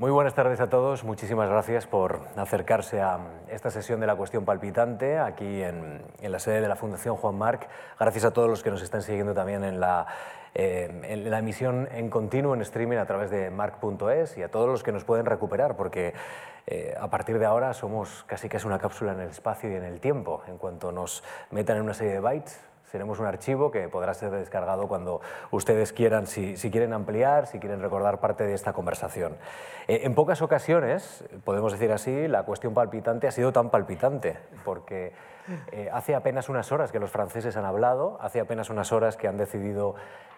Muy buenas tardes a todos. Muchísimas gracias por acercarse a esta sesión de la cuestión palpitante aquí en, la sede de la Fundación Juan Marc. Gracias a todos los que nos están siguiendo también en la, eh, la emisión en continuo en streaming a través de marc.es y a todos los que nos pueden recuperar, porque eh, a partir de ahora somos casi es una cápsula en el espacio y en el tiempo. En cuanto nos metan en una serie de bytes, seremos un archivo que podrá ser descargado cuando ustedes quieran, si, quieren ampliar, si quieren recordar parte de esta conversación. Eh, en pocas ocasiones, podemos decir así, la cuestión palpitante ha sido tan palpitante, porque eh, hace apenas unas horas que los franceses han hablado, hace apenas unas horas que han decidido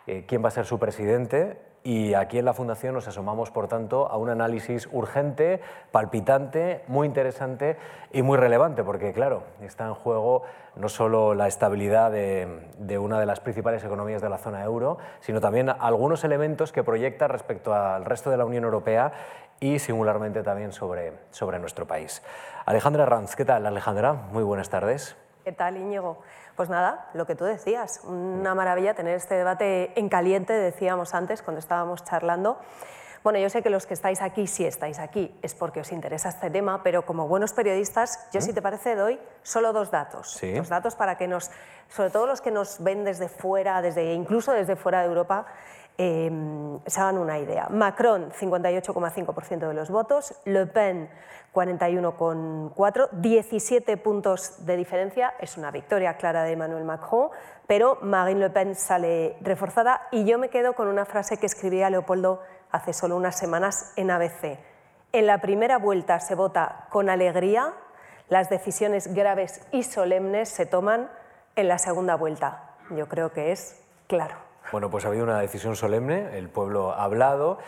eh, quién va a ser su presidente y aquí en la Fundación nos asomamos, por tanto, a un análisis urgente, palpitante, muy interesante y muy relevante, porque, claro, está en juego no solo la estabilidad de, una de las principales economías de la zona euro, sino también algunos elementos que proyecta respecto al resto de la Unión Europea y singularmente también sobre, sobre nuestro país. Alejandra Ranz, ¿qué tal, Alejandra? Muy buenas tardes. ¿Qué tal, Íñigo? Pues nada, lo que tú decías, una maravilla tener este debate en caliente, decíamos antes cuando estábamos charlando. Bueno, yo sé que los que estáis aquí, si estáis aquí, es porque os interesa este tema, pero como buenos periodistas, yo si te parece doy solo dos datos. Dos datos para que nos, sobre todo los que nos ven desde fuera, desde, incluso desde fuera de Europa, eh, se hagan una idea. Macron, 58,5% de los votos, Le Pen, 41,4, 17 puntos de diferencia, es una victoria clara de Emmanuel Macron, pero Marine Le Pen sale reforzada y yo me quedo con una frase que escribía Leopoldo hace solo unas semanas en ABC. En la primera vuelta se vota con alegría, las decisiones graves y solemnes se toman en la segunda vuelta. Yo creo que es claro. Bueno, pues ha habido una decisión solemne, el pueblo ha hablado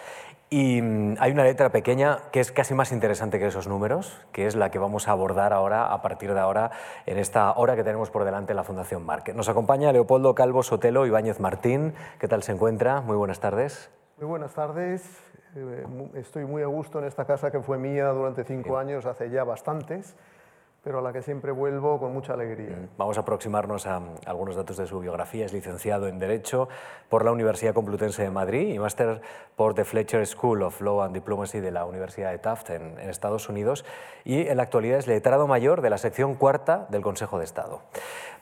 y mm, hay una letra pequeña que es casi más interesante que esos números, que es la que vamos a abordar ahora, a partir de ahora, en esta hora que tenemos por delante en la Fundación Marque. Nos acompaña Leopoldo Calvo Sotelo Ibáñez Martín. ¿Qué tal se encuentra? Muy buenas tardes. Muy buenas tardes. Eh, estoy muy a gusto en esta casa que fue mía durante cinco años, hace ya bastantes pero a la que siempre vuelvo con mucha alegría. Mm, vamos a aproximarnos a, algunos datos de su biografía. Es licenciado en Derecho por la Universidad Complutense de Madrid y máster por The Fletcher School of Law and Diplomacy de la Universidad de Taft en, en, Estados Unidos y en la actualidad es letrado mayor de la sección cuarta del Consejo de Estado.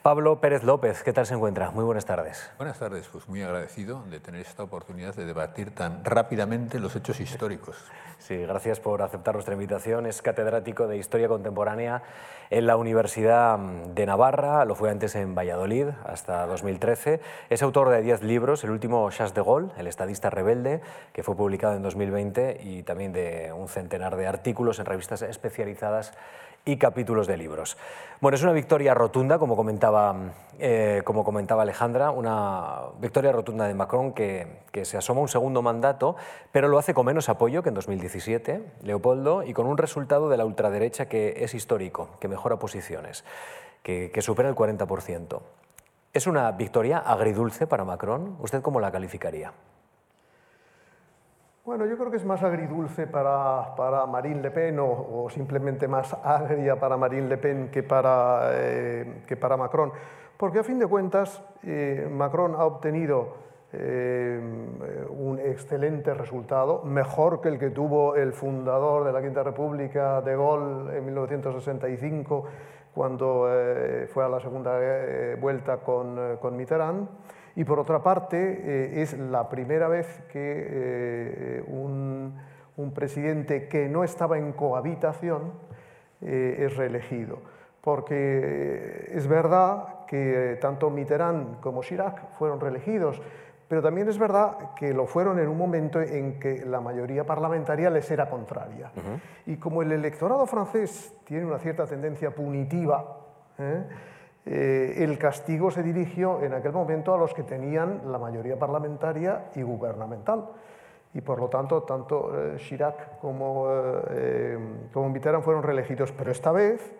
Pablo Pérez López, ¿qué tal se encuentra? Muy buenas tardes. Buenas tardes, pues muy agradecido de tener esta oportunidad de debatir tan rápidamente los hechos históricos. Sí, gracias por aceptar nuestra invitación. Es catedrático de Historia Contemporánea en la Universidad de Navarra, lo fue antes en Valladolid hasta 2013. Es autor de 10 libros, el último Charles de Gaulle, El estadista rebelde, que fue publicado en 2020, y también de un centenar de artículos en revistas especializadas y capítulos de libros. Bueno, es una victoria rotunda, como comentaba, eh, como comentaba Alejandra, una victoria rotunda de Macron que, que, se asoma un segundo mandato, pero lo hace con menos apoyo que en 2017, Leopoldo, y con un resultado de la ultraderecha que es histórico, que mejora posiciones, que, que supera el 40%. ¿Es una victoria agridulce para Macron? ¿Usted cómo la calificaría? Bueno, yo creo que es más agridulce para, para Marine Le Pen o, simplemente más agria para Marine Le Pen que para, eh, que para Macron, porque a fin de cuentas eh, Macron ha obtenido eh, un excelente resultado, mejor que el que tuvo el fundador de la Quinta República, De Gaulle, en 1965, cuando fue a la segunda vuelta con, con Mitterrand. Y por otra parte, eh, es la primera vez que eh, un, presidente que no estaba en cohabitación eh, es reelegido. Porque es verdad que tanto Mitterrand como Chirac fueron reelegidos, pero también es verdad que lo fueron en un momento en que la mayoría parlamentaria les era contraria. Y como el electorado francés tiene una cierta tendencia punitiva, eh, el castigo se dirigió en aquel momento a los que tenían la mayoría parlamentaria y gubernamental. Y por lo tanto, tanto eh, Chirac como, eh, como Mitterrand fueron reelegidos. Pero esta vez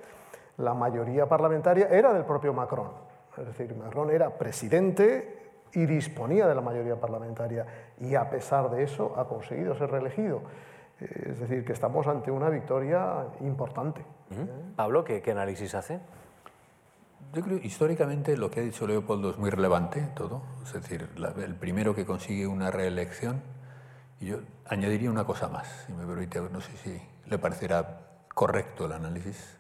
la mayoría parlamentaria era del propio Macron. Es decir, Macron era presidente y disponía de la mayoría parlamentaria. Y a pesar de eso ha conseguido ser reelegido. Es decir, que estamos ante una victoria importante. Pablo, ¿qué, ¿qué análisis hace? Yo creo históricamente lo que ha dicho Leopoldo es muy relevante todo, es decir, el primero que consigue una reelección Y yo añadiría una cosa más, si me permite, no sé si le parecerá correcto el análisis,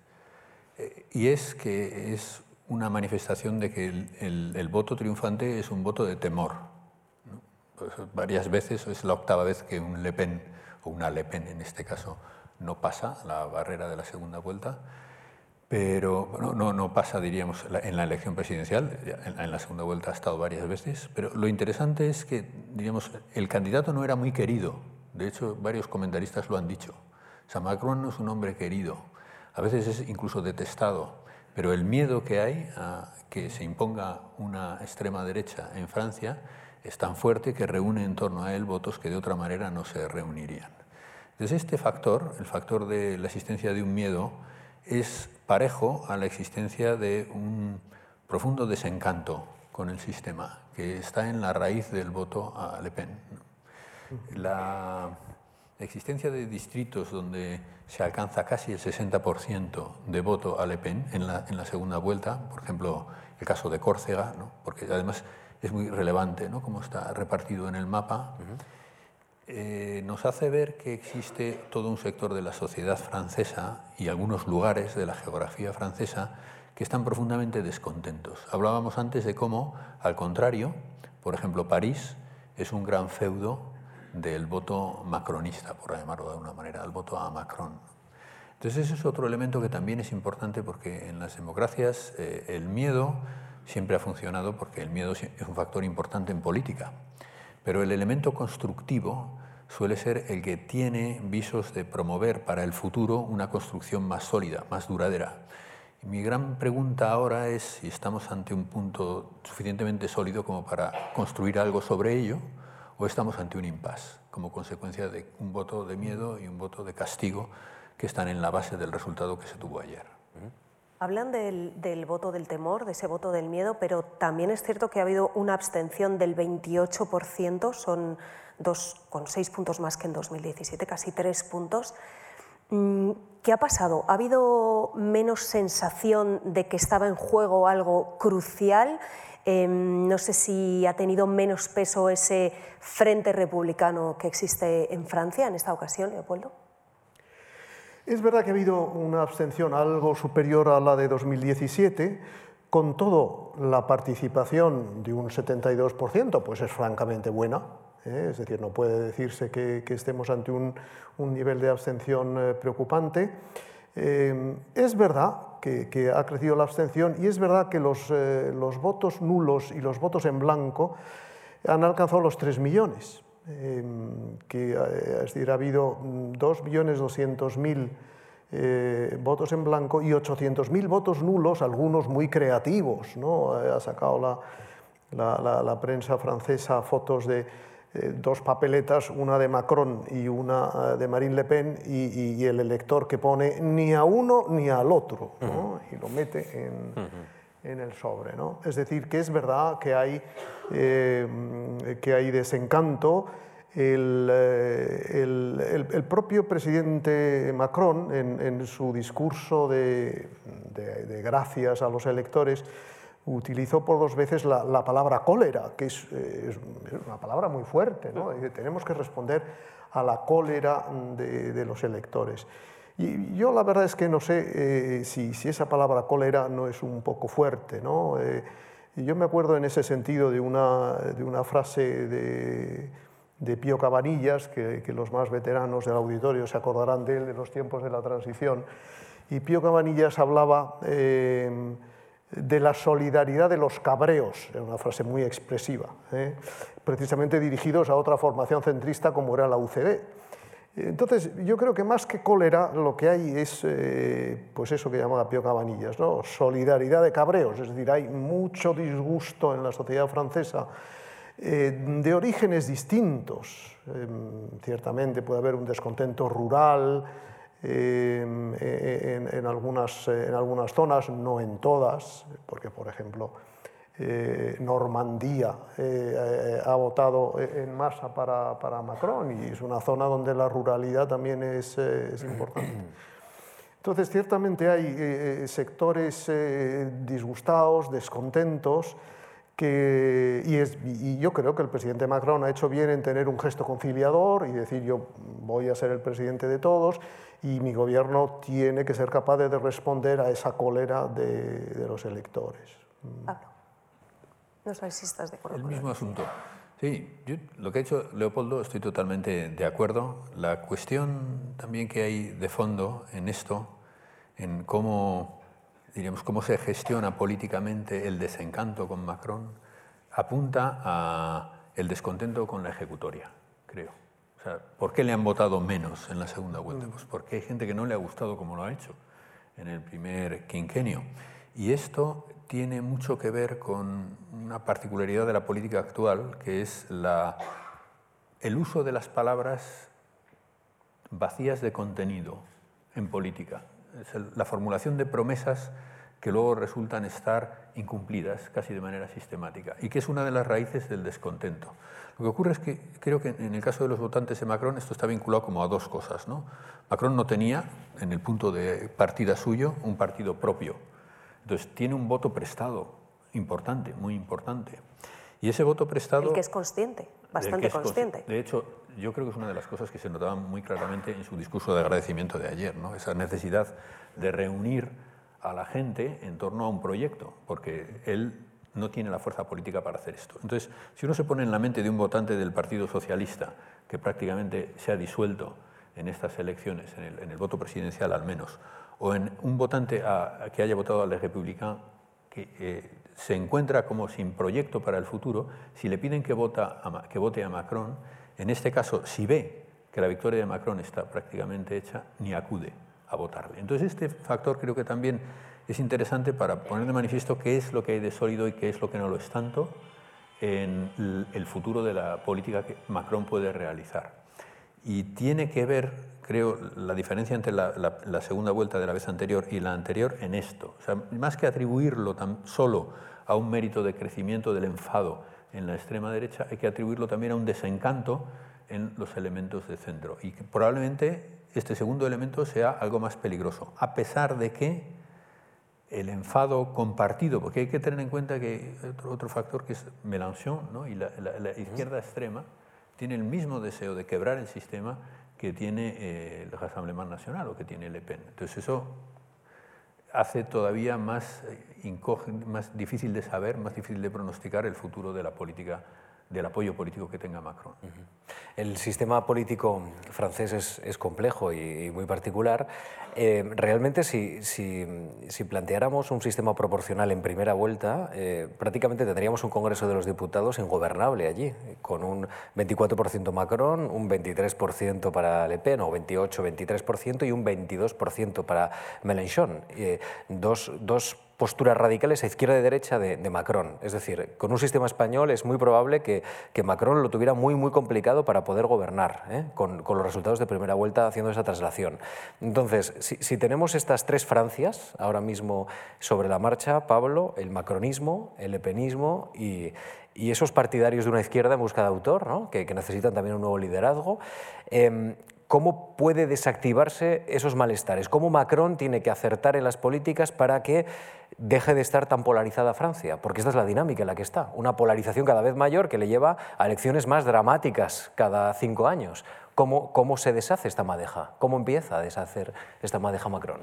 eh, y es que es una manifestación de que el, voto triunfante es un voto de temor. Pues varias veces, es la octava vez que un Le Pen, o una Le Pen en este caso, no pasa la barrera de la segunda vuelta, pero no, pasa, diríamos, en la elección presidencial, en, la segunda vuelta ha estado varias veces, pero lo interesante es que, diríamos, el candidato no era muy querido, de hecho varios comentaristas lo han dicho. O Macron no es un hombre querido, a veces es incluso detestado, pero el miedo que hay a que se imponga una extrema derecha en Francia es tan fuerte que reúne en torno a él votos que de otra manera no se reunirían. Entonces este factor, el factor de la existencia de un miedo, es parejo a la existencia de un profundo desencanto con el sistema, que está en la raíz del voto a Le Pen. La existencia de distritos donde se alcanza casi el 60% de voto a Le Pen en la, segunda vuelta, por ejemplo, el caso de Córcega, porque además es muy relevante ¿no? cómo está repartido en el mapa. Eh, nos hace ver que existe todo un sector de la sociedad francesa y algunos lugares de la geografía francesa que están profundamente descontentos. Hablábamos antes de cómo, al contrario, por ejemplo, París es un gran feudo del voto macronista, por llamarlo de alguna manera, el voto a Macron. Entonces ese es otro elemento que también es importante porque en las democracias eh, el miedo siempre ha funcionado porque el miedo es un factor importante en política. Pero el elemento constructivo suele ser el que tiene visos de promover para el futuro una construcción más sólida, más duradera. mi gran pregunta ahora es si estamos ante un punto suficientemente sólido como para construir algo sobre ello o estamos ante un impasse como consecuencia de un voto de miedo y un voto de castigo que están en la base del resultado que se tuvo ayer. Hablan del, voto del temor, de ese voto del miedo, pero también es cierto que ha habido una abstención del 28%, son dos, con seis puntos más que en 2017, casi tres puntos. Mm, ¿Qué ha pasado? ¿Ha habido menos sensación de que estaba en juego algo crucial? Em, no sé si ha tenido menos peso ese frente republicano que existe en Francia en esta ocasión, Leopoldo. Es verdad que ha habido una abstención algo superior a la de 2017, con todo la participación de un 72%, pues es francamente buena, ¿eh? es decir, no puede decirse que, estemos ante un, nivel de abstención eh, preocupante. Eh, es verdad que, ha crecido la abstención y es verdad que los, los votos nulos y los votos en blanco han alcanzado los 3 millones. Em, que eh, es decir, ha habido 2.200.000 eh, votos en blanco y 800.000 votos nulos, algunos muy creativos. ¿no? Ha sacado la, la, prensa francesa fotos de eh, dos papeletas, una de Macron y una de Marine Le Pen, y, el elector que pone ni a uno ni al otro, ¿no? y lo mete en en el sobre. ¿no? Es decir, que es verdad que hay, eh, que hay desencanto. El, eh, el, el, propio presidente Macron, en, en su discurso de, de, gracias a los electores, utilizó por dos veces la, la palabra cólera, que es, es, una palabra muy fuerte. ¿no? Tenemos que responder a la cólera de, de los electores. Y yo la verdad es que no sé eh, si, si, esa palabra cólera no es un poco fuerte. ¿no? Eh, yo me acuerdo en ese sentido de una, de una frase de, de Pío Cabanillas, que, que, los más veteranos del auditorio se acordarán de él de los tiempos de la transición. Y Pío Cabanillas hablaba eh, de la solidaridad de los cabreos, era una frase muy expresiva, precisamente dirigidos a otra formación centrista como era la UCD. Entonces, yo creo que más que cólera, lo que hay es, eh, pues eso que llamaba Pío Cabanillas, ¿no? solidaridad de cabreos, es decir, hay mucho disgusto en la sociedad francesa eh, de orígenes distintos. Em, ciertamente puede haber un descontento rural em, en, en, algunas, en algunas zonas, no en todas, porque, por ejemplo, eh, Normandía eh, ha votado en masa para, para, Macron y es una zona donde la ruralidad también es, es importante. Entonces, ciertamente hay sectores disgustados, descontentos, que, y, es, y yo creo que el presidente Macron ha hecho bien en tener un gesto conciliador y decir yo voy a ser el presidente de todos y mi gobierno tiene que ser capaz de responder a esa cólera de, de los electores. Pablo, no estás de acuerdo. El mismo asunto. Sí, yo, lo que ha hecho Leopoldo estoy totalmente de acuerdo. La cuestión también que hay de fondo en esto, en cómo, diríamos, cómo se gestiona políticamente el desencanto con Macron, apunta a el descontento con la ejecutoria, creo. O sea, ¿por qué le han votado menos en la segunda vuelta? Pues porque hay gente que no le ha gustado como lo ha hecho en el primer quinquenio. Y esto tiene mucho que ver con una particularidad de la política actual, que es la, el uso de las palabras vacías de contenido en política. Es la formulación de promesas que luego resultan estar incumplidas casi de manera sistemática y que es una de las raíces del descontento. Lo que ocurre es que creo que en el caso de los votantes de Macron esto está vinculado como a dos cosas. ¿no? Macron no tenía, en el punto de partida suyo, un partido propio. Entonces tiene un voto prestado importante, muy importante. Y ese voto prestado... El que es consciente, bastante es consci- consciente. De hecho, yo creo que es una de las cosas que se notaba muy claramente en su discurso de agradecimiento de ayer, ¿no? esa necesidad de reunir a la gente en torno a un proyecto, porque él no tiene la fuerza política para hacer esto. Entonces, si uno se pone en la mente de un votante del Partido Socialista, que prácticamente se ha disuelto en estas elecciones, en el, en el voto presidencial al menos, o en un votante a- a que haya votado al Republicano, que eh, se encuentra como sin proyecto para el futuro, si le piden que, vota a que vote a Macron, en este caso, si ve que la victoria de Macron está prácticamente hecha, ni acude a votarle. Entonces, este factor creo que también es interesante para poner de manifiesto qué es lo que hay de sólido y qué es lo que no lo es tanto en el futuro de la política que Macron puede realizar. Y tiene que ver, creo, la diferencia entre la, la- la segunda vuelta de la vez anterior y la anterior en esto. O sea, más que atribuirlo tan solo a un mérito de crecimiento del enfado en la extrema derecha, hay que atribuirlo también a un desencanto en los elementos de centro. Y que probablemente este segundo elemento sea algo más peligroso, a pesar de que el enfado compartido, porque hay que tener en cuenta que otro, otro factor que es Mélenchon ¿no? y la, la- la izquierda extrema tiene el mismo deseo de quebrar el sistema que tiene eh, el Rassemblement Nacional o que tiene Le Pen. Entonces eso hace todavía eh, más difícil de saber, más difícil de pronosticar el futuro de la política, del apoyo político que tenga Macron. El sistema político francés es, complejo y, y muy particular. Eh, realmente, si, si- si planteáramos un sistema proporcional en primera vuelta, eh, prácticamente tendríamos un Congreso de los Diputados ingobernable allí, con un 24% Macron, un 23% para Le Pen, o 28-23%, y un 22% para Mélenchon. Eh, dos, dos posturas radicales a izquierda y derecha de, Macron. Es decir, con un sistema español es muy probable que, que Macron lo tuviera muy, muy complicado para poder gobernar, ¿eh? con, con los resultados de primera vuelta haciendo esa traslación. Entonces, si, tenemos estas tres Francias ahora mismo sobre la marcha, Pablo, el macronismo, el lepenismo y, y esos partidarios de una izquierda en busca de autor, ¿no? que, que necesitan también un nuevo liderazgo, em, ¿Cómo puede desactivarse esos malestares? ¿Cómo Macron tiene que acertar en las políticas para que deje de estar tan polarizada Francia? Porque esta es la dinámica en la que está. Una polarización cada vez mayor que le lleva a elecciones más dramáticas cada cinco años. ¿Cómo, cómo se deshace esta madeja? ¿Cómo empieza a deshacer esta madeja Macron?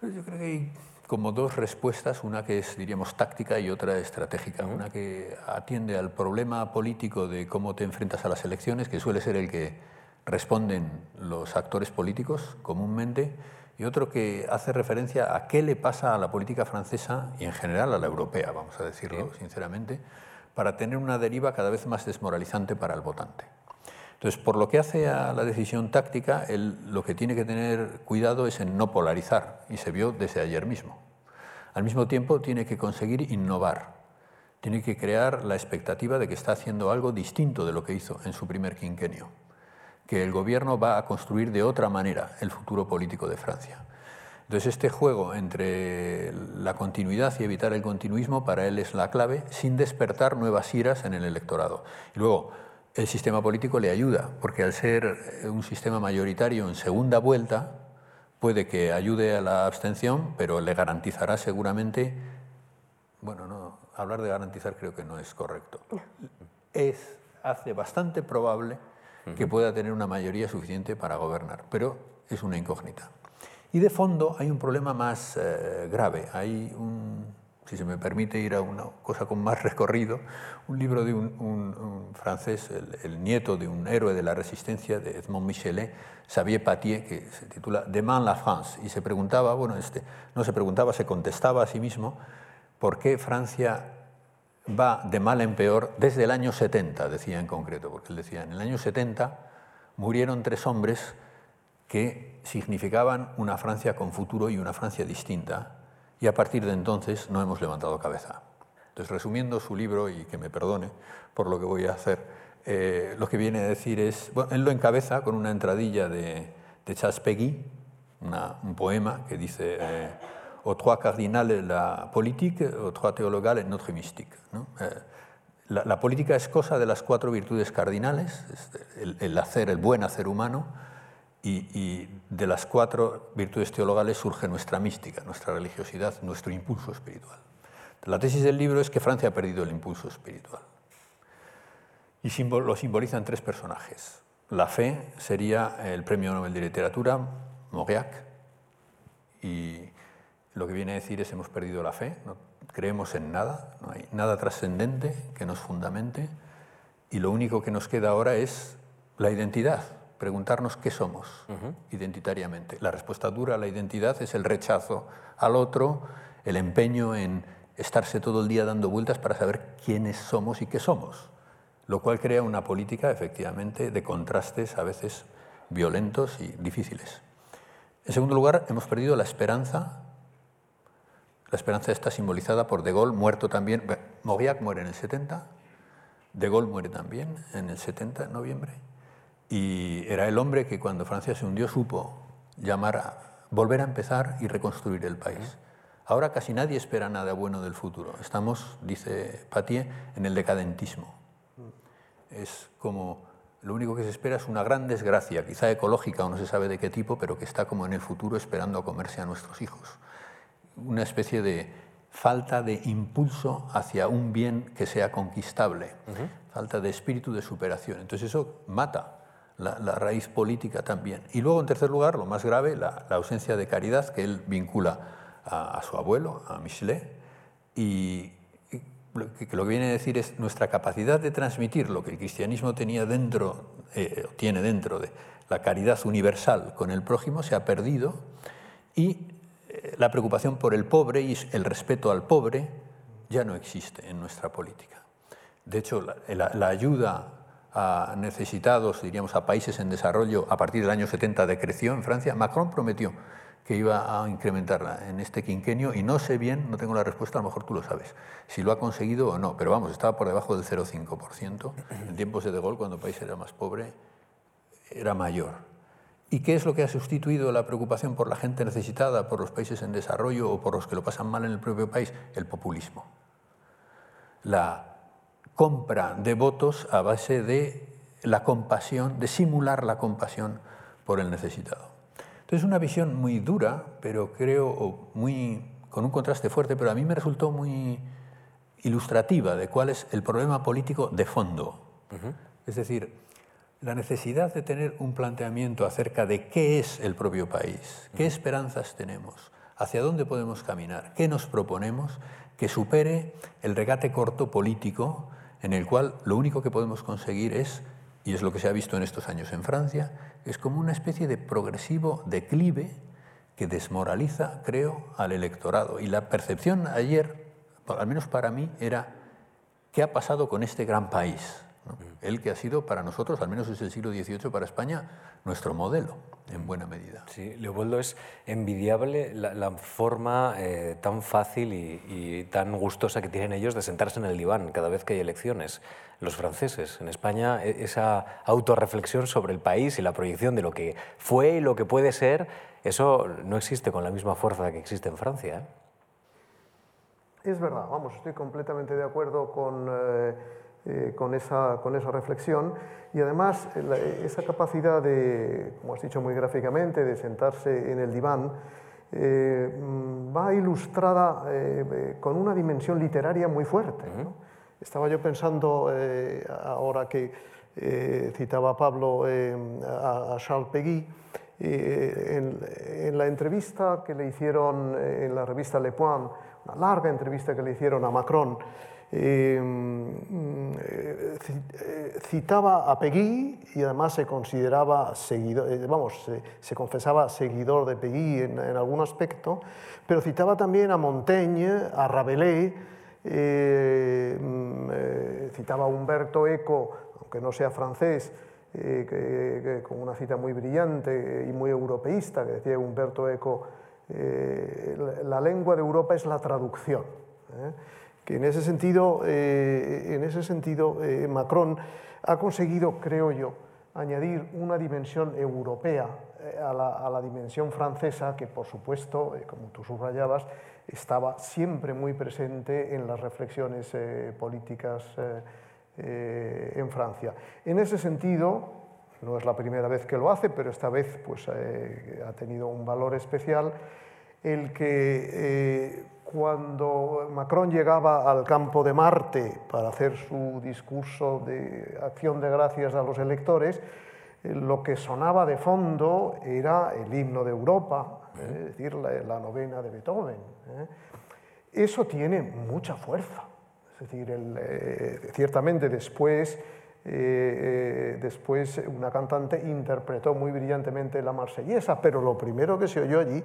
Pues Yo creo que hay como dos respuestas, una que es, diríamos, táctica y otra estratégica. Una que atiende al problema político de cómo te enfrentas a las elecciones, que suele ser el que responden los actores políticos comúnmente, y otro que hace referencia a qué le pasa a la política francesa y en general a la europea, vamos a decirlo sinceramente, para tener una deriva cada vez más desmoralizante para el votante. Entonces, por lo que hace a la decisión táctica, él lo que tiene que tener cuidado es en no polarizar, y se vio desde ayer mismo. Al mismo tiempo, tiene que conseguir innovar, tiene que crear la expectativa de que está haciendo algo distinto de lo que hizo en su primer quinquenio, que el gobierno va a construir de otra manera el futuro político de Francia. Entonces, este juego entre la continuidad y evitar el continuismo para él es la clave, sin despertar nuevas iras en el electorado. Y luego, el sistema político le ayuda, porque al ser un sistema mayoritario en segunda vuelta, puede que ayude a la abstención, pero le garantizará seguramente, bueno, no, hablar de garantizar creo que no es correcto. Es, hace bastante probable que pueda tener una mayoría suficiente para gobernar, pero es una incógnita. Y de fondo hay un problema más eh, grave. Hay un, si se me permite ir a una cosa con más recorrido, un libro de un, francés, el, nieto de un héroe de la resistencia, de Edmond Michelet, Xavier Patier, que se titula Demain la France, y se preguntaba, bueno, este, no se preguntaba, se contestaba a sí mismo, ¿por qué Francia va de mal en peor desde el año 70, decía en concreto, porque él decía, en el año 70 murieron tres hombres que significaban una Francia con futuro y una Francia distinta, y a partir de entonces no hemos levantado cabeza. Entonces, resumiendo su libro, y que me perdone por lo que voy a hacer, eh, lo que viene a decir es, bueno, él lo encabeza con una entradilla de, de Charles Peggy, un poema que dice eh, aux trois cardinales la politique, aux trois théologales notre mystique. Eh, la, política es cosa de las cuatro virtudes cardinales, el, hacer, el buen hacer humano, y, de las cuatro virtudes teologales surge nuestra mística, nuestra religiosidad, nuestro impulso espiritual. La tesis del libro es que Francia ha perdido el impulso espiritual. Y lo simbolizan tres personajes. La fe sería el premio Nobel de Literatura, Mauriac, y lo que viene a decir es hemos perdido la fe, no creemos en nada, no hay nada trascendente que nos fundamente, y lo único que nos queda ahora es la identidad, preguntarnos qué somos identitariamente. La respuesta dura a la identidad es el rechazo al otro, el empeño en estarse todo el día dando vueltas para saber quiénes somos y qué somos, lo cual crea una política efectivamente de contrastes a veces violentos y difíciles. En segundo lugar, hemos perdido la esperanza. La esperanza está simbolizada por De Gaulle, muerto también. Mauriac muere en el 70, De Gaulle muere también en el 70, en noviembre. Y era el hombre que cuando Francia se hundió supo llamar a volver a empezar y reconstruir el país. Ahora casi nadie espera nada bueno del futuro. Estamos, dice Patier, en el decadentismo. Es como lo único que se espera es una gran desgracia, quizá ecológica o no se sabe de qué tipo, pero que está como en el futuro esperando a comerse a nuestros hijos. Una especie de falta de impulso hacia un bien que sea conquistable, falta de espíritu de superación. Entonces eso mata la, raíz política también. Y luego, en tercer lugar, lo más grave, la, ausencia de caridad que él vincula a, su abuelo, a Michelet, y, lo que, lo que viene a decir es nuestra capacidad de transmitir lo que el cristianismo tenía dentro, eh, tiene dentro de la caridad universal con el prójimo, se ha perdido, y la preocupación por el pobre y el respeto al pobre ya no existe en nuestra política. De hecho, la, ayuda a necesitados, diríamos, a países en desarrollo a partir del año 70 decreció en Francia, Macron prometió que iba a incrementarla en este quinquenio y no sé bien, no tengo la respuesta, a lo mejor tú lo sabes, si lo ha conseguido o no, pero vamos, estaba por debajo del 0,5%. En tiempos de De Gaulle, cuando el país era más pobre, era mayor. ¿Y qué es lo que ha sustituido la preocupación por la gente necesitada, por los países en desarrollo o por los que lo pasan mal en el propio país? El populismo. La compra de votos a base de la compasión, de simular la compasión por el necesitado. Entonces, una visión muy dura, pero creo muy, con un contraste fuerte, pero a mí me resultó muy ilustrativa de cuál es el problema político de fondo. Es decir, la necesidad de tener un planteamiento acerca de qué es el propio país, qué esperanzas tenemos, hacia dónde podemos caminar, qué nos proponemos, que supere el regate corto político en el cual lo único que podemos conseguir es, y es lo que se ha visto en estos años en Francia, es como una especie de progresivo declive que desmoraliza, creo, al electorado. Y la percepción ayer, al menos para mí, era qué ha pasado con este gran país. Él que ha sido para nosotros, al menos desde el siglo XVIII para España, nuestro modelo, en buena medida. Sí, Leopoldo, es envidiable la, forma eh, tan fácil y, tan gustosa que tienen ellos de sentarse en el diván cada vez que hay elecciones. Los franceses, en España, e, esa autorreflexión sobre el país y la proyección de lo que fue y lo que puede ser, eso no existe con la misma fuerza que existe en Francia. ¿eh? Es verdad, vamos, estoy completamente de acuerdo con... Eh, eh, con, esa, con esa reflexión y además esa capacidad de, como has dicho muy gráficamente, de sentarse en el diván, mm, va ilustrada con una dimensión literaria muy fuerte. Estaba yo pensando ahora que citaba Pablo a, Charles Peguy, en, la entrevista que le hicieron en la revista Le Point, una larga entrevista que le hicieron a Macron, eh, mm, eh, citaba a Pegui y además se consideraba seguidor, eh, vamos, se, confesaba seguidor de Pegui en, algún aspecto, pero citaba también a Montaigne, a Rabelais, mm, citaba a Humberto Eco, aunque no sea francés, con una cita muy brillante y muy europeísta, que decía Humberto Eco, la lengua de Europa es la traducción que en ese sentido, eh, en ese sentido eh, Macron ha conseguido, creo yo, añadir una dimensión europea eh, a la, dimensión francesa, que por supuesto, como tú subrayabas, estaba siempre muy presente en las reflexiones políticas en Francia. En ese sentido, no es la primera vez que lo hace, pero esta vez pues, ha tenido un valor especial el que cuando Macron llegaba al campo de Marte para hacer su discurso de acción de gracias a los electores, eh, lo que sonaba de fondo era el himno de Europa, eh, es decir, la, novena de Beethoven. ¿eh? Eso tiene mucha fuerza. Es decir, ciertamente después, después una cantante interpretó muy brillantemente la marsellesa, pero lo primero que se oyó allí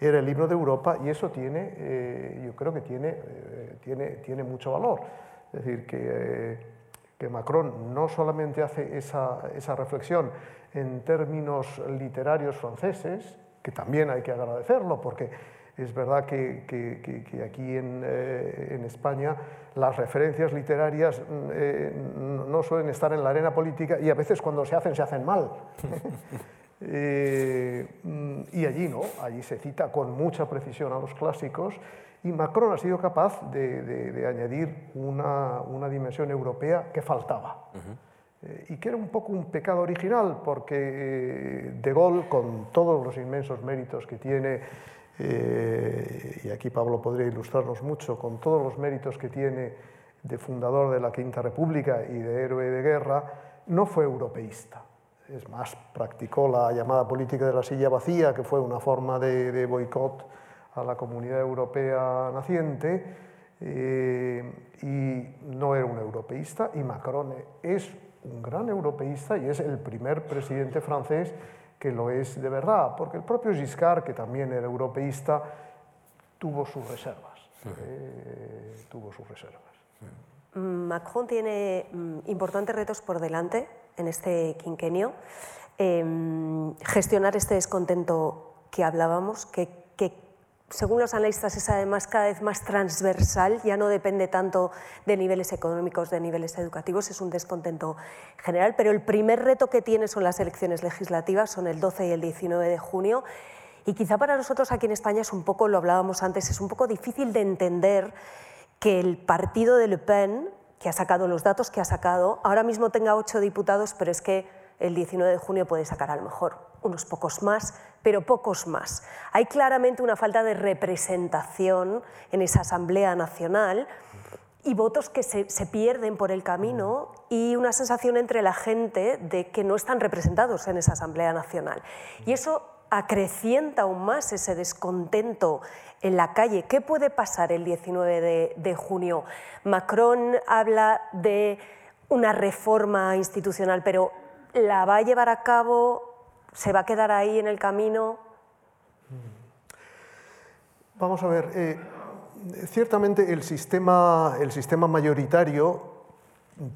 era el himno de Europa y eso tiene, eh, yo creo que tiene, eh, tiene, tiene, mucho valor. Es decir, que, eh, que Macron no solamente hace esa, esa, reflexión en términos literarios franceses, que también hay que agradecerlo, porque es verdad que, que, aquí en, en, España las referencias literarias no suelen estar en la arena política y a veces cuando se hacen se hacen mal. Eh, mm, y allí no, allí se cita con mucha precisión a los clásicos y Macron ha sido capaz de, añadir una, una, dimensión europea que faltaba. Eh, y que era un poco un pecado original, porque eh, De Gaulle, con todos los inmensos méritos que tiene, y aquí Pablo podría ilustrarnos mucho, con todos los méritos que tiene de fundador de la Quinta República y de héroe de guerra, no fue europeísta es más, practicó la llamada política de la silla vacía, que fue una forma de, boicot a la comunidad europea naciente, eh, y no era un europeísta, y Macron es un gran europeísta y es el primer presidente francés que lo es de verdad, porque el propio Giscard, que también era europeísta, tuvo sus reservas. Eh, tuvo sus reservas. Macron tiene mm, importantes retos por delante en este quinquenio. Em, gestionar este descontento que hablábamos, que, según los analistas es además cada vez más transversal, ya no depende tanto de niveles económicos, de niveles educativos, es un descontento general, pero el primer reto que tiene son las elecciones legislativas, son el 12 y el 19 de junio, y quizá para nosotros aquí en España es un poco, lo hablábamos antes, es un poco difícil de entender que el partido de Le Pen, que ha sacado los datos que ha sacado, ahora mismo tenga ocho diputados, pero es que el 19 de junio puede sacar a lo mejor unos pocos más, pero pocos más. Hay claramente una falta de representación en esa Asamblea Nacional y votos que se, se, pierden por el camino y una sensación entre la gente de que no están representados en esa Asamblea Nacional. Y eso acrecienta aún más ese descontento en la calle. ¿Qué puede pasar el 19 de, junio? Macron habla de una reforma institucional, pero ¿la va a llevar a cabo? ¿Se va a quedar ahí en el camino? Vamos a ver, eh, ciertamente el sistema, el sistema mayoritario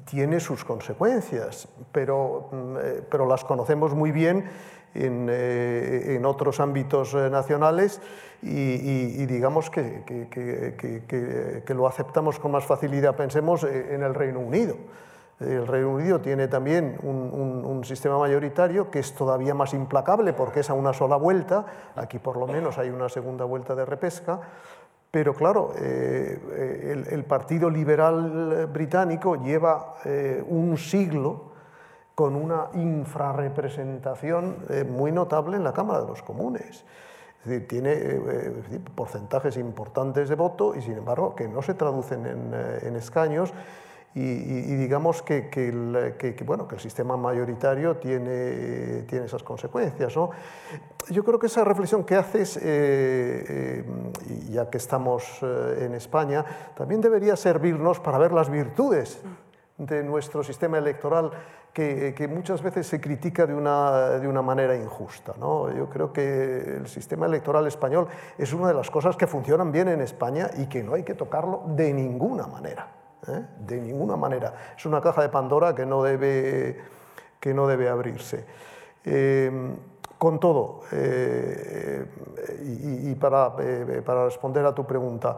tiene sus consecuencias, pero, mm, eh, pero las conocemos muy bien en, eh, en otros ámbitos eh, nacionales y, digamos que, que, que, lo aceptamos con más facilidad. Pensemos en el Reino Unido. El Reino Unido tiene también un, un, sistema mayoritario que es todavía más implacable porque es a una sola vuelta, aquí por lo menos hay una segunda vuelta de repesca, pero claro, el, el, Partido Liberal Británico lleva un siglo con una infrarrepresentación eh, muy notable en la Cámara de los Comunes. Es decir, tiene eh, porcentajes importantes de voto y sin embargo que no se traducen en, escaños y, digamos que, el, bueno, que el sistema mayoritario tiene, tiene esas consecuencias. ¿no? Yo creo que esa reflexión que haces, ya que estamos en España, también debería servirnos para ver las virtudes de nuestro sistema electoral que, muchas veces se critica de una, de una manera injusta. ¿no? Yo creo que el sistema electoral español es una de las cosas que funcionan bien en España y que no hay que tocarlo de ninguna manera. ¿eh? De ninguna manera. Es una caja de Pandora que no debe, que no debe abrirse. Em, con todo, eh, y, para, eh, para responder a tu pregunta,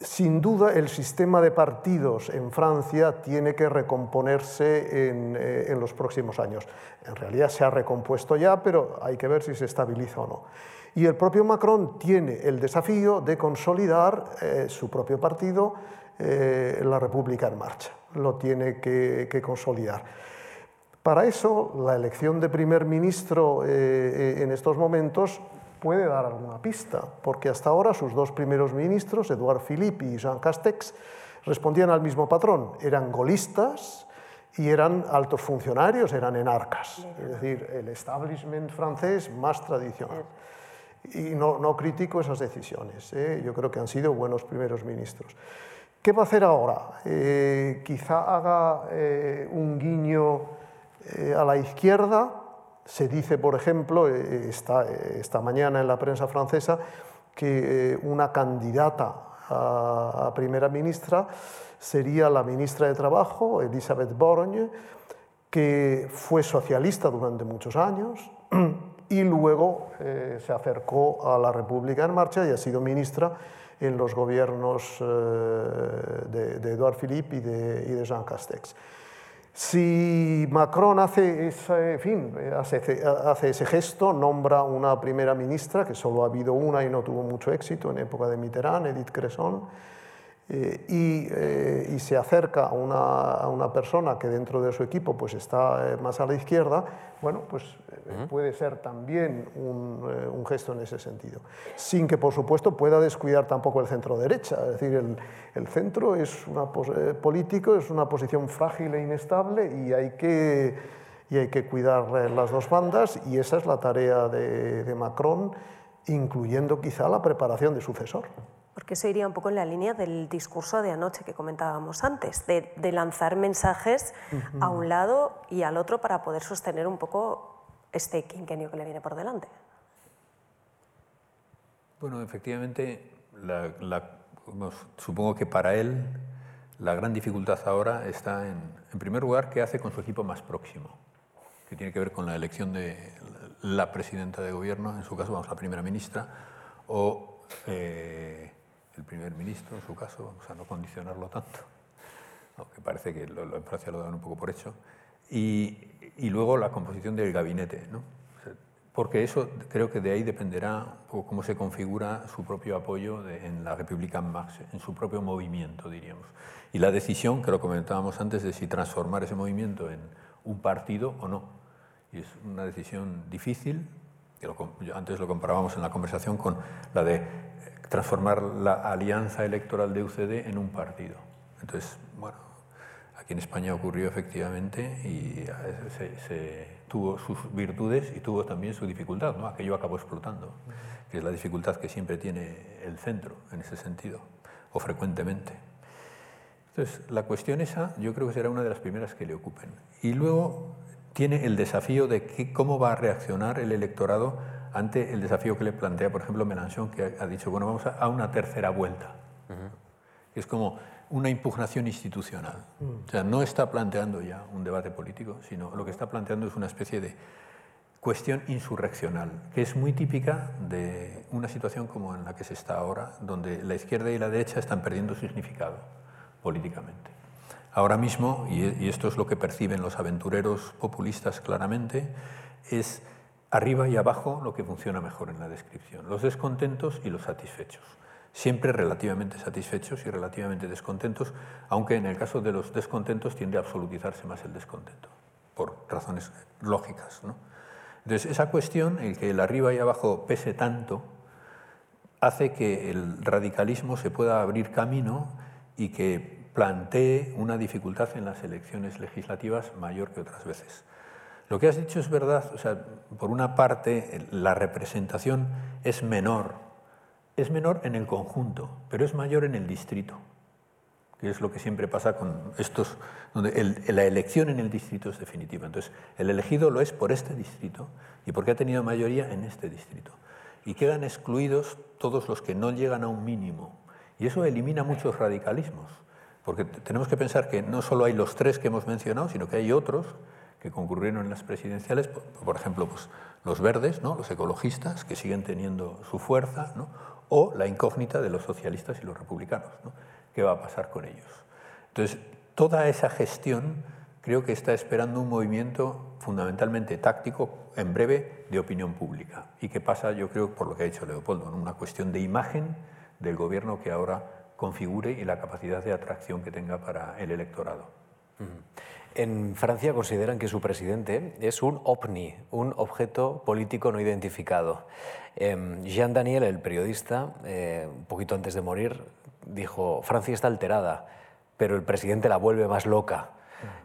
sin duda, el sistema de partidos en Francia tiene que recomponerse eh, en, los próximos años. En realidad se ha recompuesto ya, pero hay que ver si se estabiliza o no. Y el propio Macron tiene el desafío de consolidar eh, su propio partido, eh, la República en Marcha. Lo tiene que consolidar. Para eso, la elección de primer ministro en estos momentos puede dar alguna pista, porque hasta ahora sus dos primeros ministros, Edouard Philippe y Jean Castex, respondían al mismo patrón, eran golistas y eran altos funcionarios, eran enarcas, es decir, el establishment francés más tradicional. Y no, no critico esas decisiones, ¿eh? yo creo que han sido buenos primeros ministros. ¿Qué va a hacer ahora? Eh, quizá haga eh, un guiño a la izquierda, se dice, por ejemplo, eh, esta, esta mañana en la prensa francesa, que eh, una candidata a, primera ministra sería la ministra de Trabajo, Elisabeth Borne, que fue socialista durante muchos años y luego eh, se acercó a la República en Marcha y ha sido ministra en los gobiernos de, de Edouard Philippe y de Jean Castex. Si Macron hace ese, fin, hace, ese gesto, nombra una primera ministra, que solo ha habido una y no tuvo mucho éxito en época de Mitterrand, Edith Cresson, eh, eh, y, se acerca a una, persona que dentro de su equipo pues está eh, más a la izquierda, bueno, pues puede ser también un, gesto en ese sentido. Sin que, por supuesto, pueda descuidar tampoco el centro-derecha. Es decir, el, centro es una, político es una posición frágil e inestable y hay que, y hay que cuidar las dos bandas y esa es la tarea de, de Macron, incluyendo quizá la preparación de sucesor porque eso iría un poco en la línea del discurso de anoche que comentábamos antes, de, lanzar mensajes a un lado y al otro para poder sostener un poco este quinquenio que le viene por delante. Bueno, efectivamente, supongo que para él la gran dificultad ahora está en, en primer lugar, qué hace con su equipo más próximo, que tiene que ver con la elección de la presidenta de gobierno, en su caso, vamos, la primera ministra, o eh, el primer ministro, en su caso, vamos a no condicionarlo tanto, aunque parece que lo, en Francia lo dan un poco por hecho, y, y luego la composición del gabinete, ¿no? porque eso creo que de ahí dependerá cómo se configura su propio apoyo en la República Marx, en su propio movimiento, diríamos. Y la decisión, que lo comentábamos antes, de si transformar ese movimiento en un partido o no. Y es una decisión difícil, que antes lo comparábamos en la conversación con la de transformar la alianza electoral de UCD en un partido. Entonces, bueno, aquí en España ocurrió efectivamente y se, tuvo sus virtudes y tuvo también su dificultad, ¿no? aquello acabó explotando, que es la dificultad que siempre tiene el centro en ese sentido, o frecuentemente. Entonces, la cuestión esa yo creo que será una de las primeras que le ocupen. Y luego tiene el desafío de cómo va a reaccionar el electorado ante el desafío que le plantea, por ejemplo, Mélenchon, que ha dicho, bueno, vamos a una tercera vuelta. Es como una impugnación institucional. O sea, no está planteando ya un debate político, sino lo que está planteando es una especie de cuestión insurreccional, que es muy típica de una situación como en la que se está ahora, donde la izquierda y la derecha están perdiendo significado políticamente. Ahora mismo, y esto es lo que perciben los aventureros populistas claramente, es arriba y abajo lo que funciona mejor en la descripción, los descontentos y los satisfechos. Siempre relativamente satisfechos y relativamente descontentos, aunque en el caso de los descontentos tiende a absolutizarse más el descontento, por razones lógicas. ¿no? Entonces, esa cuestión, el que el arriba y abajo pese tanto, hace que el radicalismo se pueda abrir camino y que plantee una dificultad en las elecciones legislativas mayor que otras veces. Lo que has dicho es verdad, o sea, por una parte la representación es menor, es menor en el conjunto, pero es mayor en el distrito, que es lo que siempre pasa con estos, donde la elección en el distrito es definitiva. Entonces, el elegido lo es por este distrito y porque ha tenido mayoría en este distrito. Y quedan excluidos todos los que no llegan a un mínimo. Y eso elimina muchos radicalismos. Porque tenemos que pensar que no solo hay los tres que hemos mencionado, sino que hay otros que concurrieron en las presidenciales, por, ejemplo, pues, los verdes, ¿no? los ecologistas, que siguen teniendo su fuerza, o la incógnita de los socialistas y los republicanos. ¿no? ¿Qué va a pasar con ellos? Entonces, toda esa gestión creo que está esperando un movimiento fundamentalmente táctico, en breve, de opinión pública. Y que pasa, yo creo, por lo que ha dicho Leopoldo, una cuestión de imagen del gobierno que ahora configure y la capacidad de atracción que tenga para el electorado. En Francia consideran que su presidente es un ovni, un objeto político no identificado. Em, Jean Daniel, el periodista, eh, un poquito antes de morir, dijo, Francia está alterada, pero el presidente la vuelve más loca.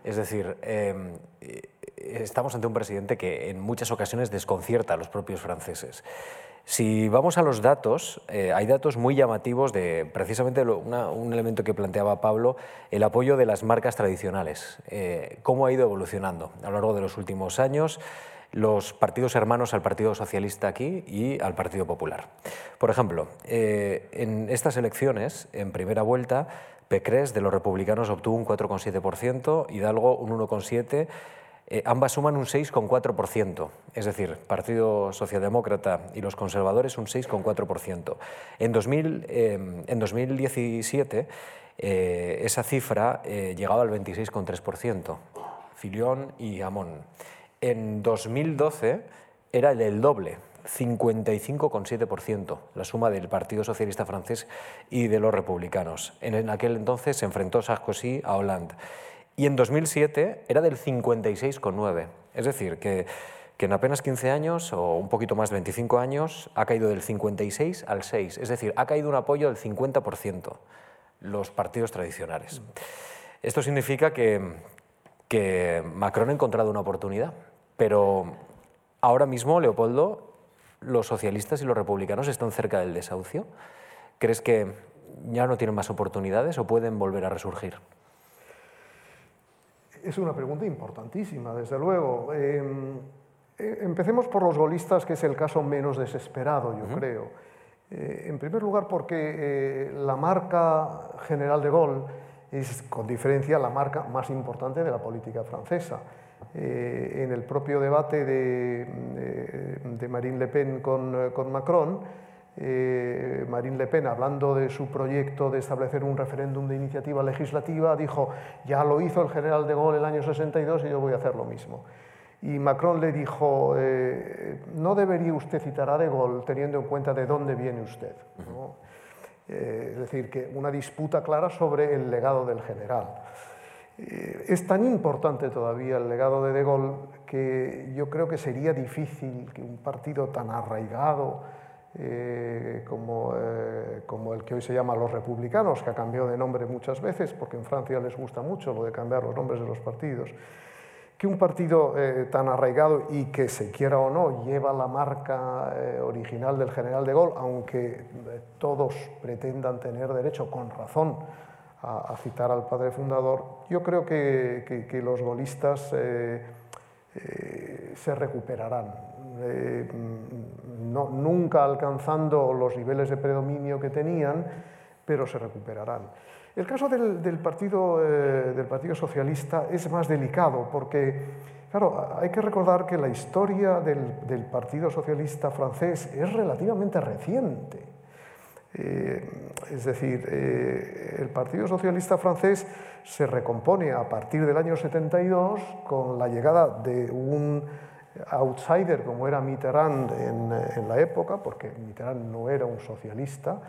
Es decir, em, estamos ante un presidente que en muchas ocasiones desconcierta a los propios franceses. Si vamos a los datos, eh, hay datos muy llamativos de precisamente un elemento que planteaba Pablo, el apoyo de las marcas tradicionales. Eh, ¿Cómo ha ido evolucionando a lo largo de los últimos años? los partidos hermanos al Partido Socialista aquí y al Partido Popular. Por ejemplo, eh, en estas elecciones, en primera vuelta, Pecres de los republicanos obtuvo un 4,7%, Hidalgo un 1,7%, eh, ambas suman un 6,4%, es decir, Partido Socialdemócrata y los conservadores un 6,4%. En, 2000, eh, en 2017 eh, esa cifra llegaba al 26,3%, Filión y Amón. En 2012 era el doble, 55,7%, la suma del Partido Socialista francés y de los republicanos. En aquel entonces se enfrentó Sarkozy a Hollande y en 2007 era del 56,9. Es decir, que, en apenas 15 años o un poquito más de 25 años ha caído del 56 al 6. Es decir, ha caído un apoyo del 50% los partidos tradicionales. Esto significa que Macron ha encontrado una oportunidad, pero ahora mismo, Leopoldo, los socialistas y los republicanos están cerca del desahucio. ¿Crees que ya no tienen más oportunidades o pueden volver a resurgir? Es una pregunta importantísima, desde luego. Em, eh, empecemos por los golistas, que es el caso menos desesperado, yo creo. Eh, en primer lugar, porque eh, la marca general de Gaulle es, con diferencia, la marca más importante de la política francesa. en el propio debate de, de Marine Le Pen con, con Macron, eh, Marine Le Pen, hablando de su proyecto de establecer un referéndum de iniciativa legislativa, dijo, ya lo hizo el general de Gaulle el año 62 y yo voy a hacer lo mismo. Y Macron le dijo, eh, no debería usted citar a de Gaulle teniendo en cuenta de dónde viene usted. Eh, es decir, que una disputa clara sobre el legado del general. es tan importante todavía el legado de de Gaulle que yo creo que sería difícil que un partido tan arraigado, eh, como, eh, como, el que hoy se llama los republicanos, que ha cambiado de nombre muchas veces, porque en Francia les gusta mucho lo de cambiar los nombres de los partidos, que un partido eh, tan arraigado y que se quiera o no lleva la marca original del general de Gaulle, aunque todos pretendan tener derecho, con razón, a, citar al padre fundador, yo creo que, que, que los golistas se recuperarán no, nunca alcanzando los niveles de predominio que tenían, pero se recuperarán. El caso del, partido, eh, del partido Socialista es más delicado porque, claro, hay que recordar que la historia del, Partido Socialista francés es relativamente reciente. Eh, es decir, eh, el Partido Socialista francés se recompone a partir del año 72 con la llegada de un outsider como era Mitterrand en, la época, porque Mitterrand no era un socialista,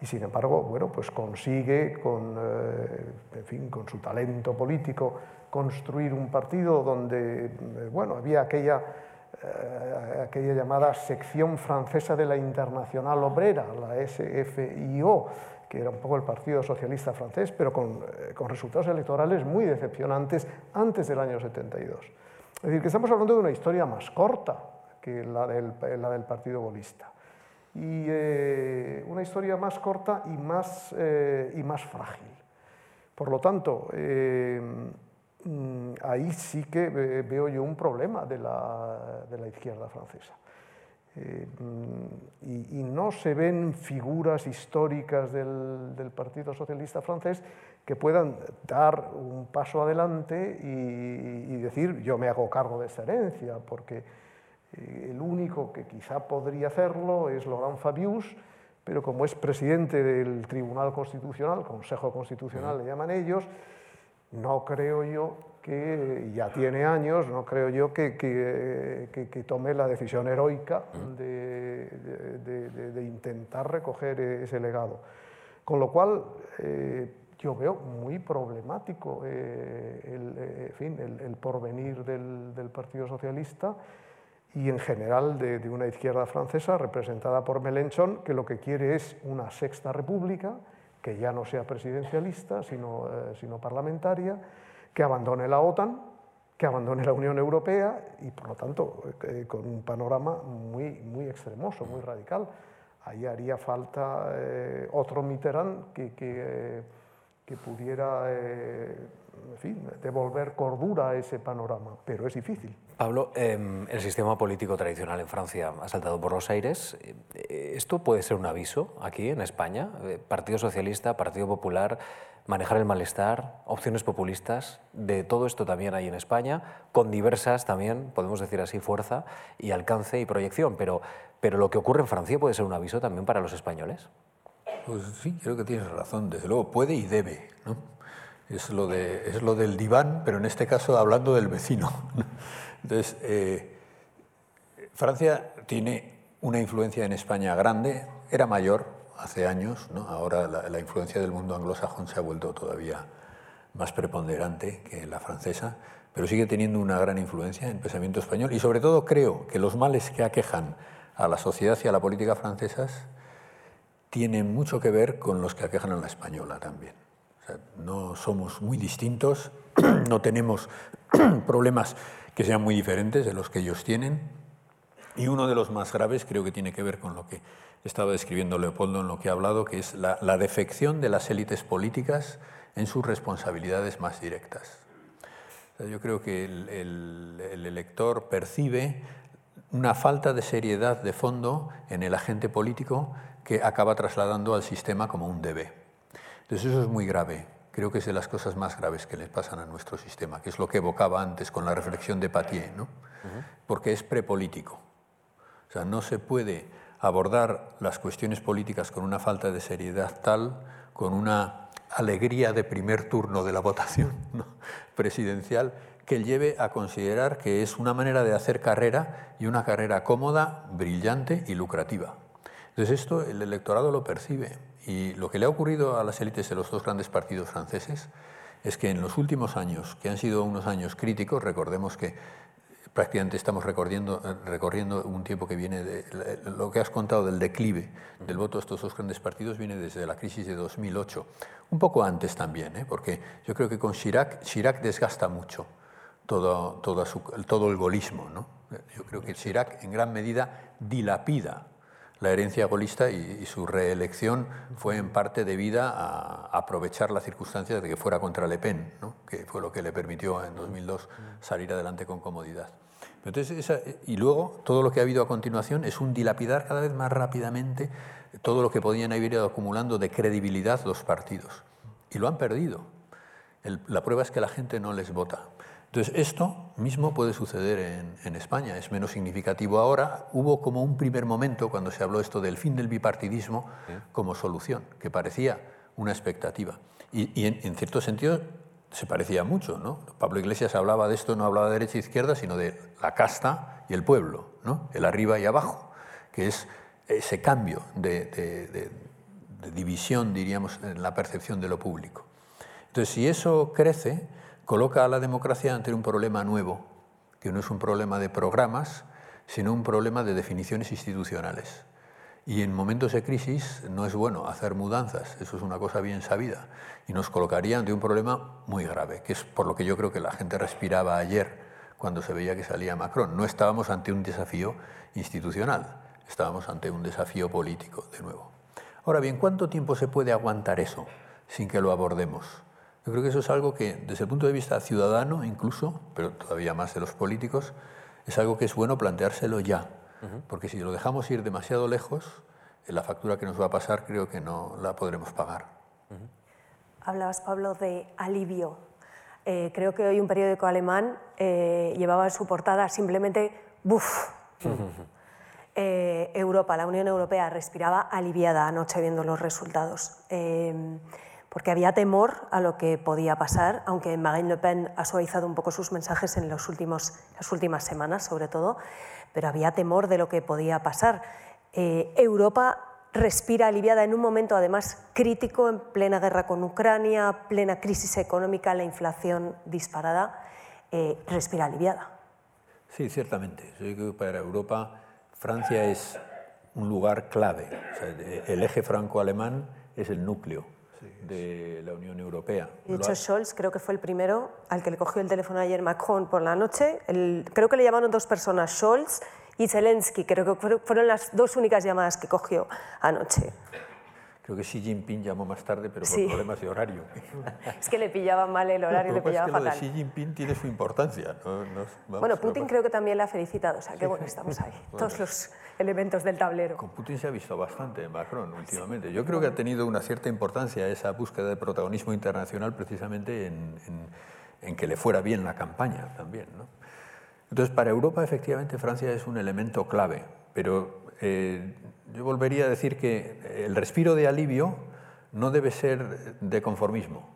y sin embargo, bueno, pues consigue con, eh, en fin, con su talento político construir un partido donde, eh, bueno, había aquella eh, aquella llamada sección francesa de la Internacional Obrera, la SFIO, que era un poco el Partido Socialista francés, pero con, eh, con, resultados electorales muy decepcionantes antes del año 72. Es decir, que estamos hablando de una historia más corta que la del, Partido Golista. Y eh, una historia más corta y más, eh, frágil. Por lo tanto, eh, mm, ahí sí que veo yo un problema de la, izquierda francesa. Mm, y, no se ven figuras históricas del, Partido Socialista francés que puedan dar un paso adelante y, y, decir yo me hago cargo de esta herencia, porque eh, el único que quizá podría hacerlo es Laurent Fabius, pero como es presidente del Tribunal Constitucional, Consejo Constitucional le llaman ellos, no creo yo que ya tiene años, no creo yo que, que, que, que tome la decisión heroica de, de, de, de, intentar recoger ese legado. Con lo cual, eh, yo veo muy problemático eh, el, eh, fin, el, el porvenir del, del, Partido Socialista y en general de, una izquierda francesa representada por Mélenchon, que lo que quiere es una sexta república, que ya no sea presidencialista, sino, eh, sino parlamentaria, que abandone la OTAN, que abandone la Unión Europea y, por lo tanto, eh, con un panorama muy, muy extremoso, muy radical. Ahí haría falta eh, otro Mitterrand que, que, que pudiera eh, en fin, devolver cordura a ese panorama, pero es difícil. Pablo, eh, el sistema político tradicional en Francia ha saltado por los aires. Eh, ¿Esto puede ser un aviso aquí en España? Eh, Partido Socialista, Partido Popular, manejar el malestar, opciones populistas, de todo esto también hay en España, con diversas también, podemos decir así, fuerza y alcance y proyección. Pero, pero lo que ocurre en Francia puede ser un aviso también para los españoles. Pues sí, creo que tienes razón, desde luego puede y debe. ¿no? Es, lo de, es lo del diván, pero en este caso hablando del vecino. Entonces, eh, Francia tiene una influencia en España grande, era mayor hace años, ¿no? ahora la, la, influencia del mundo anglosajón se ha vuelto todavía más preponderante que la francesa, pero sigue teniendo una gran influencia en el pensamiento español y sobre todo creo que los males que aquejan a la sociedad y a la política francesas tienen mucho que ver con los que aquejan a la española también. O sea, no somos muy distintos, no tenemos problemas que sean muy diferentes de los que ellos tienen. Y uno de los más graves creo que tiene que ver con lo que estaba describiendo Leopoldo en lo que ha hablado, que es la, la defección de las élites políticas en sus responsabilidades más directas. O sea, yo creo que el, el, el elector percibe una falta de seriedad de fondo en el agente político que acaba trasladando al sistema como un debe. Entonces eso es muy grave creo que es de las cosas más graves que les pasan a nuestro sistema, que es lo que evocaba antes con la reflexión de. Uh -huh. porque es prepolítico. O sea, no se puede abordar las cuestiones políticas con una falta de seriedad tal, con una alegría de primer turno de la votación ¿no? presidencial, que lleve a considerar que es una manera de hacer carrera y una carrera cómoda, brillante y lucrativa. Entonces esto el electorado lo percibe y lo que le ha ocurrido a las élites de los dos grandes partidos franceses es que en los últimos años, que han sido unos años críticos, recordemos que prácticamente estamos recorriendo, recorriendo un tiempo que viene de lo que has contado del declive del voto de estos dos grandes partidos viene desde la crisis de 2008, un poco antes también, ¿eh? porque yo creo que con Chirac, Chirac desgasta mucho todo, todo el golismo. ¿no? Yo creo que Chirac en gran medida dilapida la herencia golista y, su reelección fue en parte debida a, aprovechar la circunstancia de que fuera contra Le Pen, que fue lo que le permitió en 2002 salir adelante con comodidad. Y luego todo lo que ha habido a continuación es un dilapidar cada vez más rápidamente todo lo que podían haber ido acumulando de credibilidad los partidos. Y lo han perdido. La prueba es que la gente no les vota. Entonces, esto mismo puede suceder en, en, España, es menos significativo ahora. Hubo como un primer momento cuando se habló esto del fin del bipartidismo sí. como solución, que parecía una expectativa. Y, y en, en, cierto sentido se parecía mucho. ¿no? Pablo Iglesias hablaba de esto, no hablaba de derecha e izquierda, sino de la casta y el pueblo, ¿no? el arriba y abajo, que es ese cambio de, de, de, de división, diríamos, en la percepción de lo público. Entonces, si eso crece, coloca a la democracia ante un problema nuevo, que no es un problema de programas, sino un problema de definiciones institucionales. Y en momentos de crisis no es bueno hacer mudanzas, eso es una cosa bien sabida, y nos colocaría ante un problema muy grave, que es por lo que yo creo que la gente respiraba ayer cuando se veía que salía Macron. No estábamos ante un desafío institucional, estábamos ante un desafío político, de nuevo. Ahora bien, ¿cuánto tiempo se puede aguantar eso sin que lo abordemos? Yo creo que eso es algo que, desde el punto de vista ciudadano incluso, pero todavía más de los políticos, es algo que es bueno planteárselo ya, porque si lo dejamos ir demasiado lejos, la factura que nos va a pasar creo que no la podremos pagar. Hablabas, Pablo, de alivio. Eh, creo que hoy un periódico alemán eh, llevaba en su portada simplemente ¡buf! Eh, Europa, la Unión Europea, respiraba aliviada anoche viendo los resultados porque había temor a lo que podía pasar, aunque Marine Le Pen ha suavizado un poco sus mensajes en los últimos, las últimas semanas, sobre todo, pero había temor de lo que podía pasar. Eh, Europa respira aliviada en un momento además crítico, en plena guerra con Ucrania, plena crisis económica, la inflación disparada, eh, respira aliviada. Sí, ciertamente. Yo creo que para Europa Francia es un lugar clave. el eje franco-alemán es el núcleo de la Unión Europea. De hecho, Scholz creo que fue el primero al que le cogió el teléfono ayer Macron por la noche. creo que le llamaron dos personas, Scholz y Zelensky. Creo que fueron las dos únicas llamadas que cogió anoche. Creo que Xi Jinping llamó más tarde, pero por problemas de horario. es que le pillaba mal el horario, le pillaba es que Lo de Xi Jinping tiene su importancia. bueno, Putin creo que también le ha felicitado, o sea que bueno, estamos ahí, todos los elementos del tablero. Con Putin se ha visto bastante en Macron últimamente. Yo creo que ha tenido una cierta importancia esa búsqueda de protagonismo internacional precisamente en, en, que le fuera bien la campaña también. ¿no? Entonces, para Europa efectivamente Francia es un elemento clave, pero eh, yo volvería a decir que el respiro de alivio no debe ser de conformismo.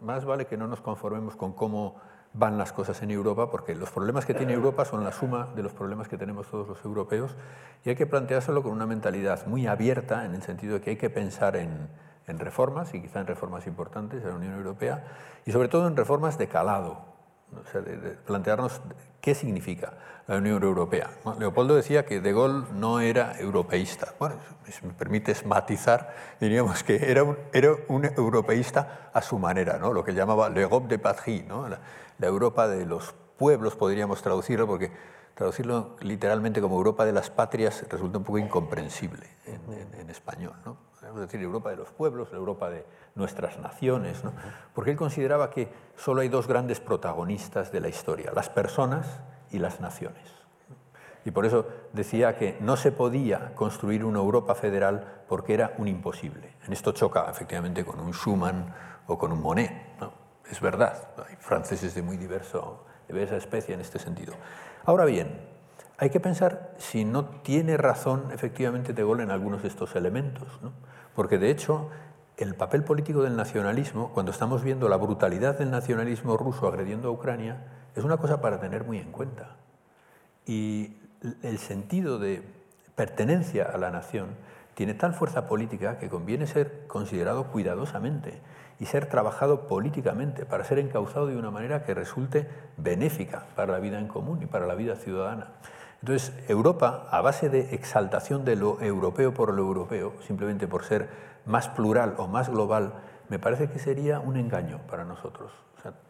más vale que no nos conformemos con cómo van las cosas en Europa, porque los problemas que tiene Europa son la suma de los problemas que tenemos todos los europeos y hay que planteárselo con una mentalidad muy abierta en el sentido de que hay que pensar en, en reformas y quizá en reformas importantes de la Unión Europea y sobre todo en reformas de calado, o sea, de, plantearnos qué significa la Unión Europea. Leopoldo decía que De Gaulle no era europeísta. Bueno, si me permites matizar, diríamos que era un, europeísta a su manera, ¿no? lo que llamaba l'Europe de patrie, ¿no? la, Europa de los pueblos, podríamos traducirlo, porque traducirlo literalmente como Europa de las patrias resulta un poco incomprensible en, en español. ¿no? es decir, Europa de los pueblos, la Europa de nuestras naciones, porque él consideraba que solo hay dos grandes protagonistas de la historia, las personas y las naciones. Y por eso decía que no se podía construir una Europa federal porque era un imposible. En esto choca efectivamente con un Schuman o con un Monet. Es verdad, hay franceses de muy diverso, de diversa especie en este sentido. Ahora bien, hay que pensar si no tiene razón efectivamente De Gaulle en algunos de estos elementos. ¿no? Porque de hecho, el papel político del nacionalismo, cuando estamos viendo la brutalidad del nacionalismo ruso agrediendo a Ucrania, es una cosa para tener muy en cuenta. Y el sentido de pertenencia a la nación tiene tal fuerza política que conviene ser considerado cuidadosamente y ser trabajado políticamente para ser encauzado de una manera que resulte benéfica para la vida en común y para la vida ciudadana. Entonces, Europa, a base de exaltación de lo europeo por lo europeo, simplemente por ser más plural o más global, me parece que sería un engaño para nosotros.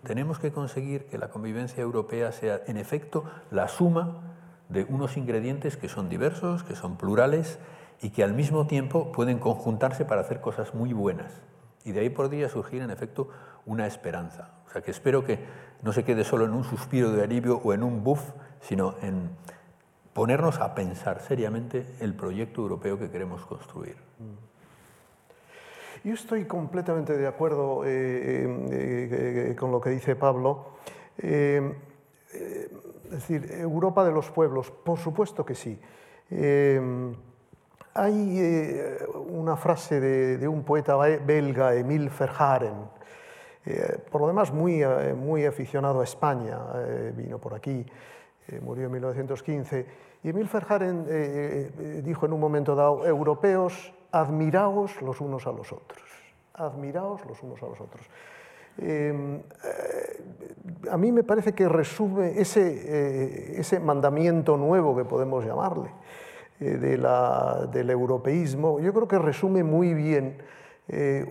tenemos que conseguir que la convivencia europea sea, en efecto, la suma de unos ingredientes que son diversos, que son plurales y que al mismo tiempo pueden conjuntarse para hacer cosas muy buenas. Y de ahí podría surgir, en efecto, una esperanza. O sea, que espero que no se quede solo en un suspiro de alivio o en un buff, sino en ponernos a pensar seriamente el proyecto europeo que queremos construir. Yo estoy completamente de acuerdo eh, eh, eh, con lo que dice Pablo. es decir, Europa de los pueblos, por supuesto que sí. Hay una frase de, de, un poeta belga, Emile Verhaeren, por lo demás muy, muy aficionado a España, vino por aquí, murió en 1915, y Emil Verhaeren eh, eh, dijo en un momento dado, europeos, admiraos los unos a los otros, admiraos los unos a los otros. Em, eh, a mí me parece que resume ese, ese mandamiento nuevo que podemos llamarle de la, del europeísmo, yo creo que resume muy bien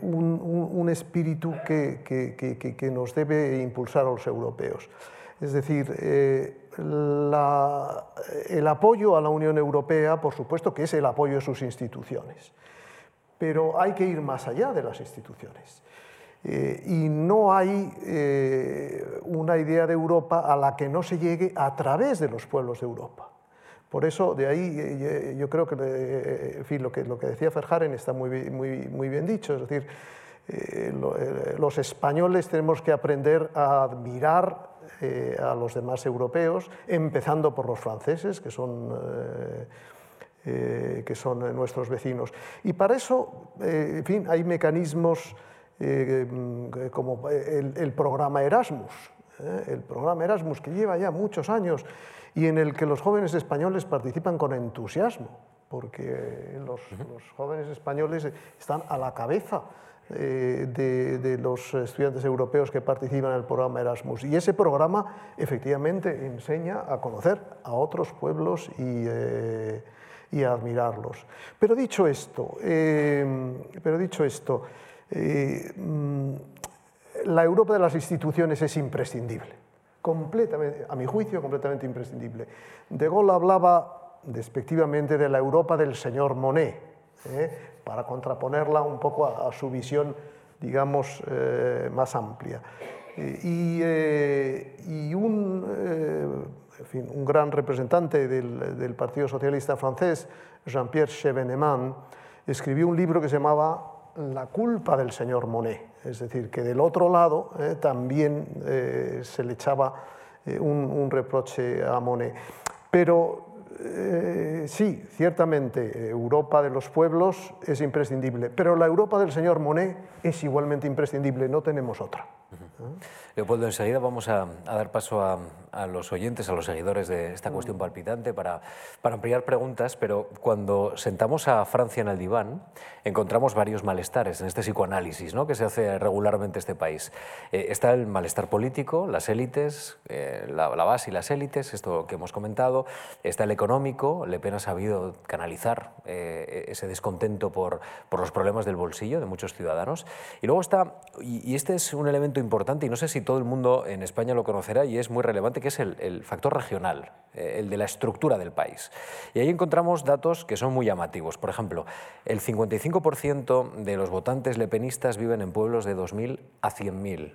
un, un, espíritu que, nos debe impulsar a los europeos. Es decir, la, el apoyo a la Unión Europea, por supuesto que es el apoyo a sus instituciones, pero hay que ir más allá de las instituciones. Eh, y no hay eh, una idea de Europa a la que no se llegue a través de los pueblos de Europa. Por eso, de ahí eh, yo creo fin, lo, que lo que decía Ferjaren está muy, bien dicho, es decir, los españoles tenemos que aprender a admirar a los demás europeos, empezando por los franceses, que son que son nuestros vecinos. Y para eso, en fin, hay mecanismos eh, como el, programa Erasmus, ¿eh? el programa Erasmus que lleva ya muchos años y en el que los jóvenes españoles participan con entusiasmo, porque los, jóvenes españoles están a la cabeza eh, de, los estudiantes europeos que participan en el programa Erasmus. Y ese programa efectivamente enseña a conocer a otros pueblos y, y a admirarlos. Pero dicho esto, pero dicho esto Mm, la Europa de las instituciones es imprescindible, completamente, a mi juicio, completamente imprescindible. De Gaulle hablaba despectivamente de la Europa del señor Monet, ¿eh? para contraponerla un poco a, su visión, digamos, eh, más amplia. Y, eh, un, un, gran representante del, Partido Socialista francés, Jean-Pierre Chevènement, escribió un libro que se llamaba la culpa del señor Monet, es decir, que del otro lado eh, también eh, se le echaba eh, un, reproche a Monet. Pero sí, ciertamente, Europa de los pueblos es imprescindible, pero la Europa del señor Monet es igualmente imprescindible, no tenemos otra. Leopoldo, enseguida vamos a, dar paso a, los oyentes, a los seguidores de esta cuestión palpitante para, para, ampliar preguntas, pero cuando sentamos a Francia en el diván, encontramos varios malestares en este psicoanálisis ¿no? que se hace regularmente en este país. Eh, está el malestar político, las élites, eh, la, base y las élites, esto que hemos comentado. Está el económico, Le Pen ha sabido canalizar eh, ese descontento por, por los problemas del bolsillo de muchos ciudadanos. Y luego está, y este es un elemento importante, y no sé si todo el mundo en España lo conocerá y es muy relevante, que es el, factor regional, eh, el de la estructura del país. Y ahí encontramos datos que son muy llamativos. Por ejemplo, el 55% de los votantes lepenistas viven en pueblos de 2.000 a 100.000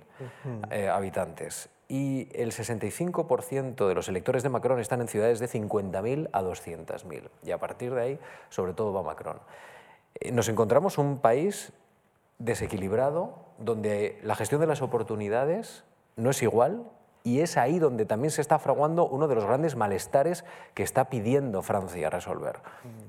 eh, habitantes y el 65% de los electores de Macron están en ciudades de 50.000 a 200.000. Y a partir de ahí, sobre todo, va Macron. Eh, nos encontramos un país desequilibrado, donde la gestión de las oportunidades no es igual y es ahí donde también se está fraguando uno de los grandes malestares que está pidiendo Francia resolver.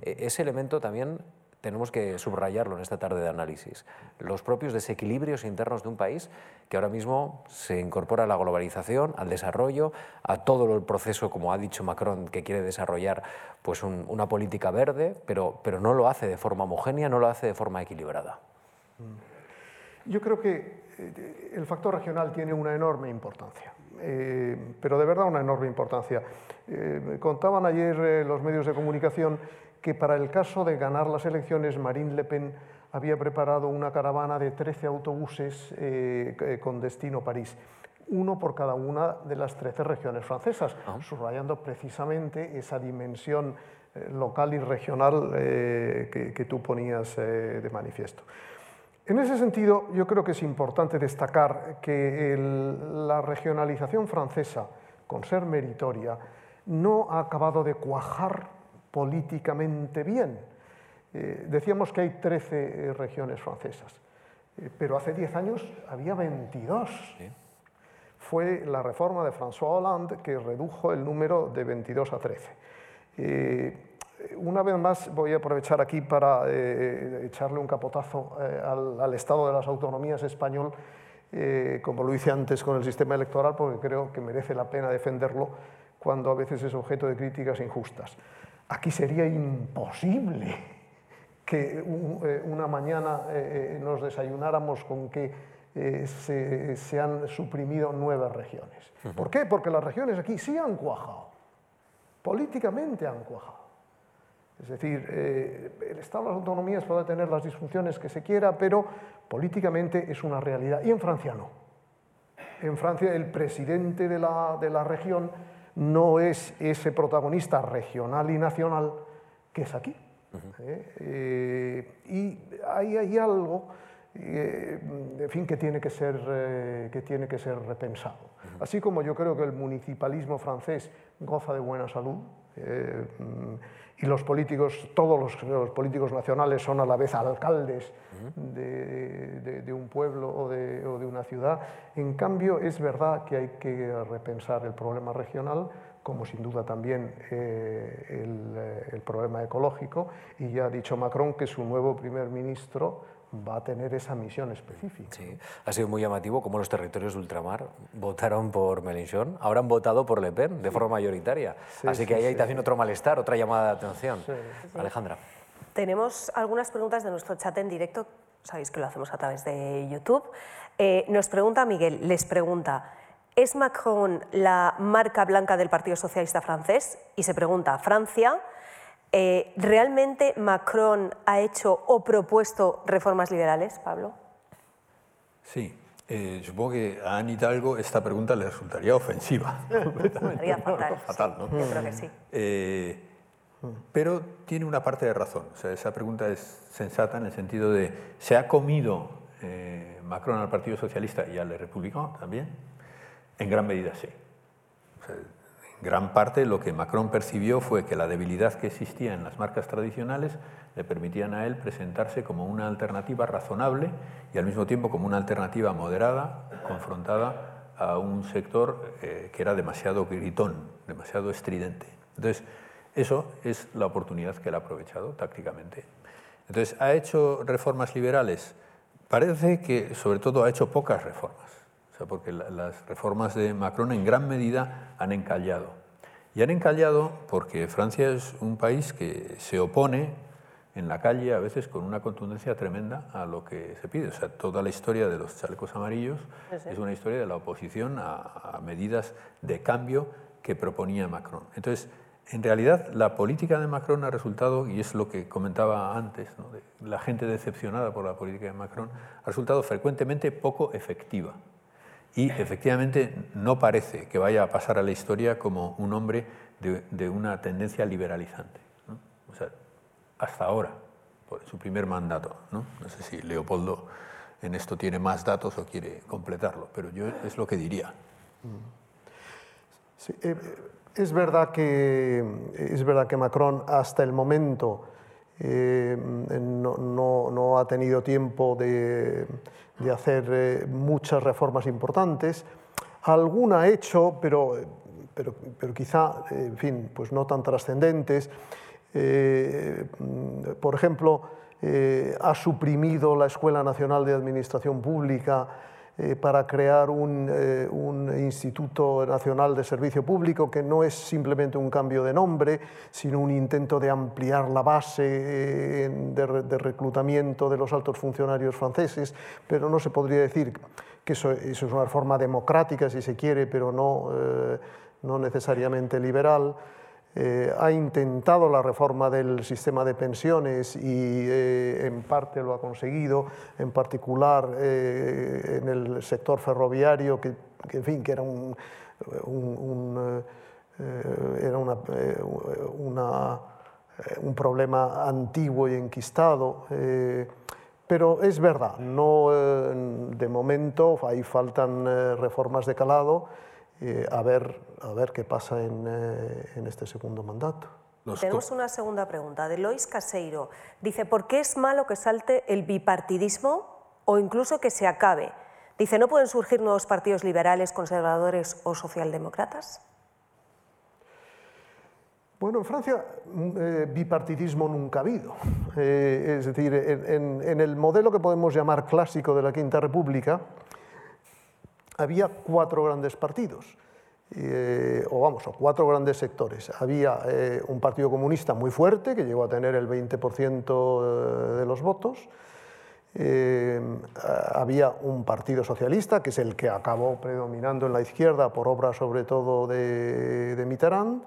E-, ese elemento también tenemos que subrayarlo en esta tarde de análisis. Los propios desequilibrios internos de un país que ahora mismo se incorpora a la globalización, al desarrollo, a todo el proceso, como ha dicho Macron, que quiere desarrollar pues una política verde, pero, pero no lo hace de forma homogénea, no lo hace de forma equilibrada. Yo creo que eh, el factor regional tiene una enorme importancia, eh, pero de verdad una enorme importancia. Eh, contaban ayer los medios de comunicación que para el caso de ganar las elecciones, Marine Le Pen había preparado una caravana de 13 autobuses con destino París, uno por cada una de las 13 regiones francesas, subrayando precisamente esa dimensión local y regional que, tú ponías de manifiesto. En ese sentido, yo creo que es importante destacar que la regionalización francesa, con ser meritoria, no ha acabado de cuajar políticamente bien. Eh, decíamos que hay 13 eh, regiones francesas, eh, pero hace 10 años había 22. Fue la reforma de François Hollande que redujo el número de 22 a 13 una vez más voy a aprovechar aquí para eh, echarle un capotazo eh, al, Estado de las Autonomías español, eh, como lo hice antes con el sistema electoral, porque creo que merece la pena defenderlo cuando a veces es objeto de críticas injustas. Aquí sería imposible que una mañana nos desayunáramos con que eh, se, se, han suprimido nueve regiones. ¿Por qué? Porque las regiones aquí sí han cuajado, políticamente han cuajado. Es decir, eh, el Estado de las autonomías puede tener las disfunciones que se quiera, pero políticamente es una realidad. Y en Francia no. En Francia el presidente de la, de la región no es ese protagonista regional y nacional que es aquí. ¿eh? Eh, y ahí hay algo en fin, que tiene que ser, que tiene que ser repensado. Así como yo creo que el municipalismo francés goza de buena salud, y los políticos, todos los, políticos nacionales son a la vez alcaldes de, un pueblo o de, una ciudad. En cambio, es verdad que hay que repensar el problema regional, como sin duda también eh, el, el, problema ecológico, y ya ha dicho Macron que su nuevo primer ministro va a tener esa misión específica. Sí, ha sido muy llamativo cómo los territorios de ultramar votaron por Mélenchon, ahora han votado por Le Pen de forma mayoritaria. Así que ahí hay también otro malestar, otra llamada de atención. Alejandra. Tenemos algunas preguntas de nuestro chat en directo, sabéis que lo hacemos a través de YouTube. Eh, nos pregunta Miguel, les pregunta, ¿es Macron la marca blanca del Partido Socialista francés? Y se pregunta, ¿Francia eh, ¿Realmente Macron ha hecho o propuesto reformas liberales, Pablo? Sí. Eh, supongo que a Anne Hidalgo esta pregunta le resultaría ofensiva. Resultaría fatal. ¿no? Yo creo que sí. Eh, pero tiene una parte de razón. O sea, esa pregunta es sensata en el sentido de, ¿se ha comido Macron al Partido Socialista y al Republicano también? En gran medida sí. O sea, gran parte lo que Macron percibió fue que la debilidad que existía en las marcas tradicionales le permitían a él presentarse como una alternativa razonable y al mismo tiempo como una alternativa moderada, confrontada a un sector eh, que era demasiado gritón, demasiado estridente. Entonces, eso es la oportunidad que él ha aprovechado tácticamente. Entonces, ¿ha hecho reformas liberales? Parece que sobre todo ha hecho pocas reformas porque las reformas de Macron en gran medida han encallado. Y han encallado porque Francia es un país que se opone en la calle a veces con una contundencia tremenda a lo que se pide. O sea, toda la historia de los chalecos amarillos es una historia de la oposición a, medidas de cambio que proponía Macron. Entonces, en realidad, la política de Macron ha resultado, y es lo que comentaba antes, la gente decepcionada por la política de Macron, ha resultado frecuentemente poco efectiva y efectivamente no parece que vaya a pasar a la historia como un hombre de, una tendencia liberalizante. O sea, hasta ahora, por su primer mandato. ¿no? sé si Leopoldo en esto tiene más datos o quiere completarlo, pero yo es lo que diría. Eh, es, verdad que, es verdad que Macron hasta el momento eh, no, ha tenido tiempo de, hacer eh, muchas reformas importantes. Alguna ha hecho, pero, pero, pero quizá, en fin, pues no tan trascendentes. Eh, por ejemplo, ha suprimido la Escuela Nacional de Administración Pública eh, para crear eh, un, Instituto Nacional de Servicio Público que no es simplemente un cambio de nombre, sino un intento de ampliar la base eh, de, reclutamiento de los altos funcionarios franceses, pero no se podría decir que eso, eso es una forma democrática, si se quiere, pero no, no necesariamente liberal. Eh, ha intentado la reforma del sistema de pensiones y eh, en parte lo ha conseguido, en particular eh, en el sector ferroviario, que, en fin, que era un, era un problema antiguo y enquistado. pero es verdad, no, de momento ahí faltan reformas de calado eh, a, ver, a ver qué pasa en, eh, en este segundo mandato. Tenemos una segunda pregunta de Lois Caseiro. Dice, ¿por qué es malo que salte el bipartidismo o incluso que se acabe? Dice, ¿no pueden surgir nuevos partidos liberales, conservadores o socialdemócratas? Bueno, en Francia eh, bipartidismo nunca ha habido. es decir, en, en, el modelo que podemos llamar clásico de la Quinta República, había cuatro grandes partidos, eh, o vamos, o cuatro grandes sectores. Había eh, un partido comunista muy fuerte, que llegó a tener el 20% eh, de los votos, eh, había un partido socialista, que es el que acabó predominando en la izquierda por obra sobre todo de, de Mitterrand,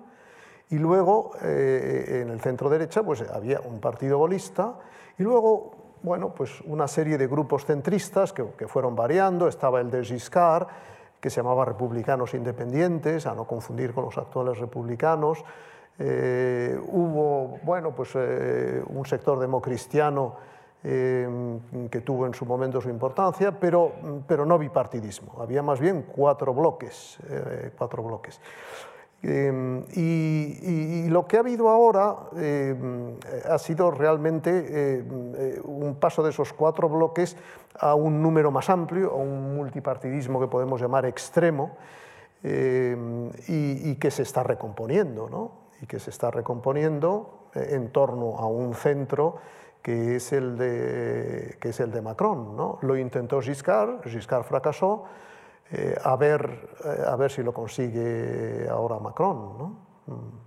y luego eh, en el centro derecha pues, había un partido golista, y luego bueno, pues una serie de grupos centristas que, fueron variando, estaba el de Giscard, que se llamaba Republicanos Independientes, a no confundir con los actuales republicanos, eh, hubo bueno, pues, eh, un sector democristiano eh, que tuvo en su momento su importancia, pero, pero no bipartidismo. Había más bien cuatro bloques. Cuatro bloques. Eh, y, y, lo que ha habido ahora eh, ha sido realmente eh, un paso de esos cuatro bloques a un número más amplio, a un multipartidismo que podemos llamar extremo y, y, que se está recomponiendo, ¿no? y que se está recomponiendo en torno a un centro que es el de, que es el de Macron. ¿no? Lo intentó Giscard, Giscard fracasó, eh, a, ver, eh, a ver si lo consigue ahora Macron. ¿no? Mm.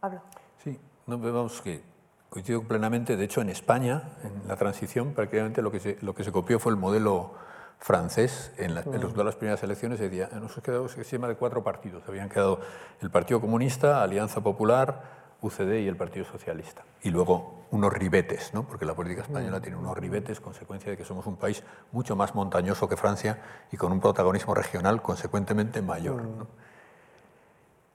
Pablo. Sí, no, vemos que coincido plenamente. De hecho, en España, en la transición, prácticamente lo que se, lo que se copió fue el modelo francés. En, la, en los, todas las primeras elecciones decía, nos quedado un sistema de cuatro partidos. Habían quedado el Partido Comunista, Alianza Popular, UCD y el Partido Socialista. Y luego unos ribetes, ¿no? porque la política española tiene unos ribetes, consecuencia de que somos un país mucho más montañoso que Francia y con un protagonismo regional consecuentemente mayor. ¿no?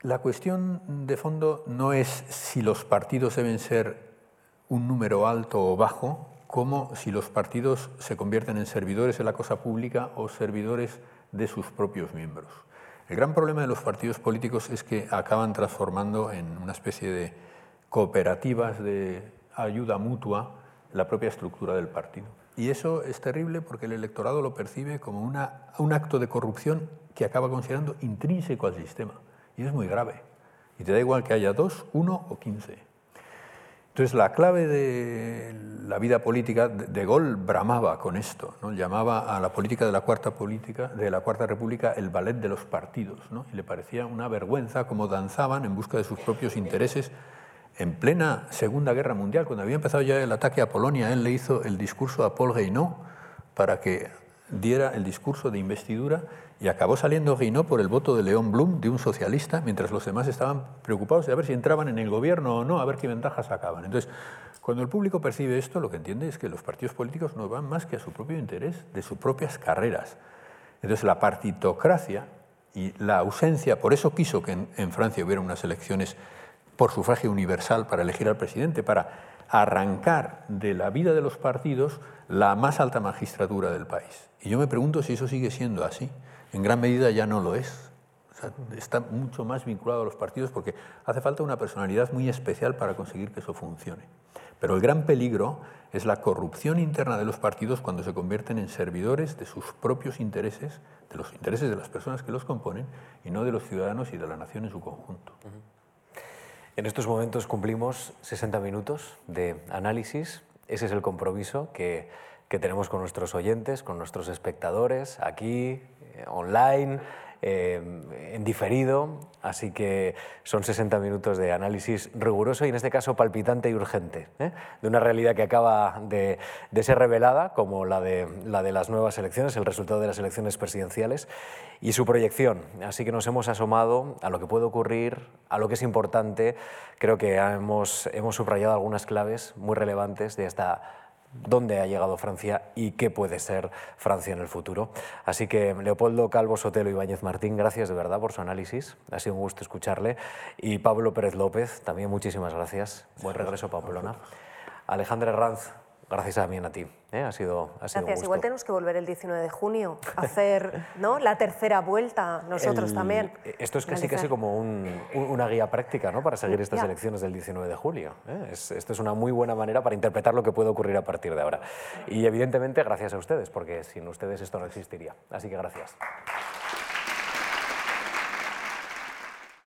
La cuestión de fondo no es si los partidos deben ser un número alto o bajo, como si los partidos se convierten en servidores de la cosa pública o servidores de sus propios miembros. El gran problema de los partidos políticos es que acaban transformando en una especie de cooperativas de ayuda mutua la propia estructura del partido. Y eso es terrible porque el electorado lo percibe como una, un acto de corrupción que acaba considerando intrínseco al sistema. Y es muy grave. Y te da igual que haya dos, uno o quince. Entonces, la clave de la vida política, De Gaulle bramaba con esto, ¿no? llamaba a la política de la Cuarta, política, de la Cuarta República el ballet de los partidos, ¿no? y le parecía una vergüenza cómo danzaban en busca de sus propios intereses en plena Segunda Guerra Mundial, cuando había empezado ya el ataque a Polonia, él le hizo el discurso a Paul Reynaud para que diera el discurso de investidura y acabó saliendo Guinot por el voto de León Blum, de un socialista, mientras los demás estaban preocupados de a ver si entraban en el gobierno o no, a ver qué ventajas sacaban. Entonces, cuando el público percibe esto, lo que entiende es que los partidos políticos no van más que a su propio interés, de sus propias carreras. Entonces, la partitocracia y la ausencia, por eso quiso que en, en Francia hubiera unas elecciones por sufragio universal para elegir al presidente, para arrancar de la vida de los partidos la más alta magistratura del país. Y yo me pregunto si eso sigue siendo así en gran medida ya no lo es. Está mucho más vinculado a los partidos porque hace falta una personalidad muy especial para conseguir que eso funcione. Pero el gran peligro es la corrupción interna de los partidos cuando se convierten en servidores de sus propios intereses, de los intereses de las personas que los componen y no de los ciudadanos y de la nación en su conjunto. En estos momentos cumplimos 60 minutos de análisis. Ese es el compromiso que, que tenemos con nuestros oyentes, con nuestros espectadores, aquí, eh, online, eh, en diferido, así que son 60 minutos de análisis riguroso y en este caso palpitante y urgente, ¿eh? de una realidad que acaba de, de, ser revelada, como la de, la de las nuevas elecciones, el resultado de las elecciones presidenciales y su proyección. Así que nos hemos asomado a lo que puede ocurrir, a lo que es importante. Creo que hemos, hemos subrayado algunas claves muy relevantes de esta dónde ha llegado Francia y qué puede ser Francia en el futuro. Así que Leopoldo Calvo Sotelo y Ibáñez Martín, gracias de verdad por su análisis. Ha sido un gusto escucharle. Y Pablo Pérez López, también muchísimas gracias. Buen regreso, Pamplona. Alejandra Ranz, gracias también a ti. ¿eh? Ha sido, ha sido Gracias. Igual tenemos que volver el 19 de junio a hacer ¿no? la tercera vuelta, nosotros El- también. Esto es casi, como un- un- una guía práctica ¿no? para seguir estas Ya. elecciones del 19 de julio. ¿eh? Es- esto es una muy buena manera para interpretar lo que puede ocurrir a partir de ahora. Y evidentemente gracias a ustedes, porque sin ustedes esto no existiría. Así que gracias.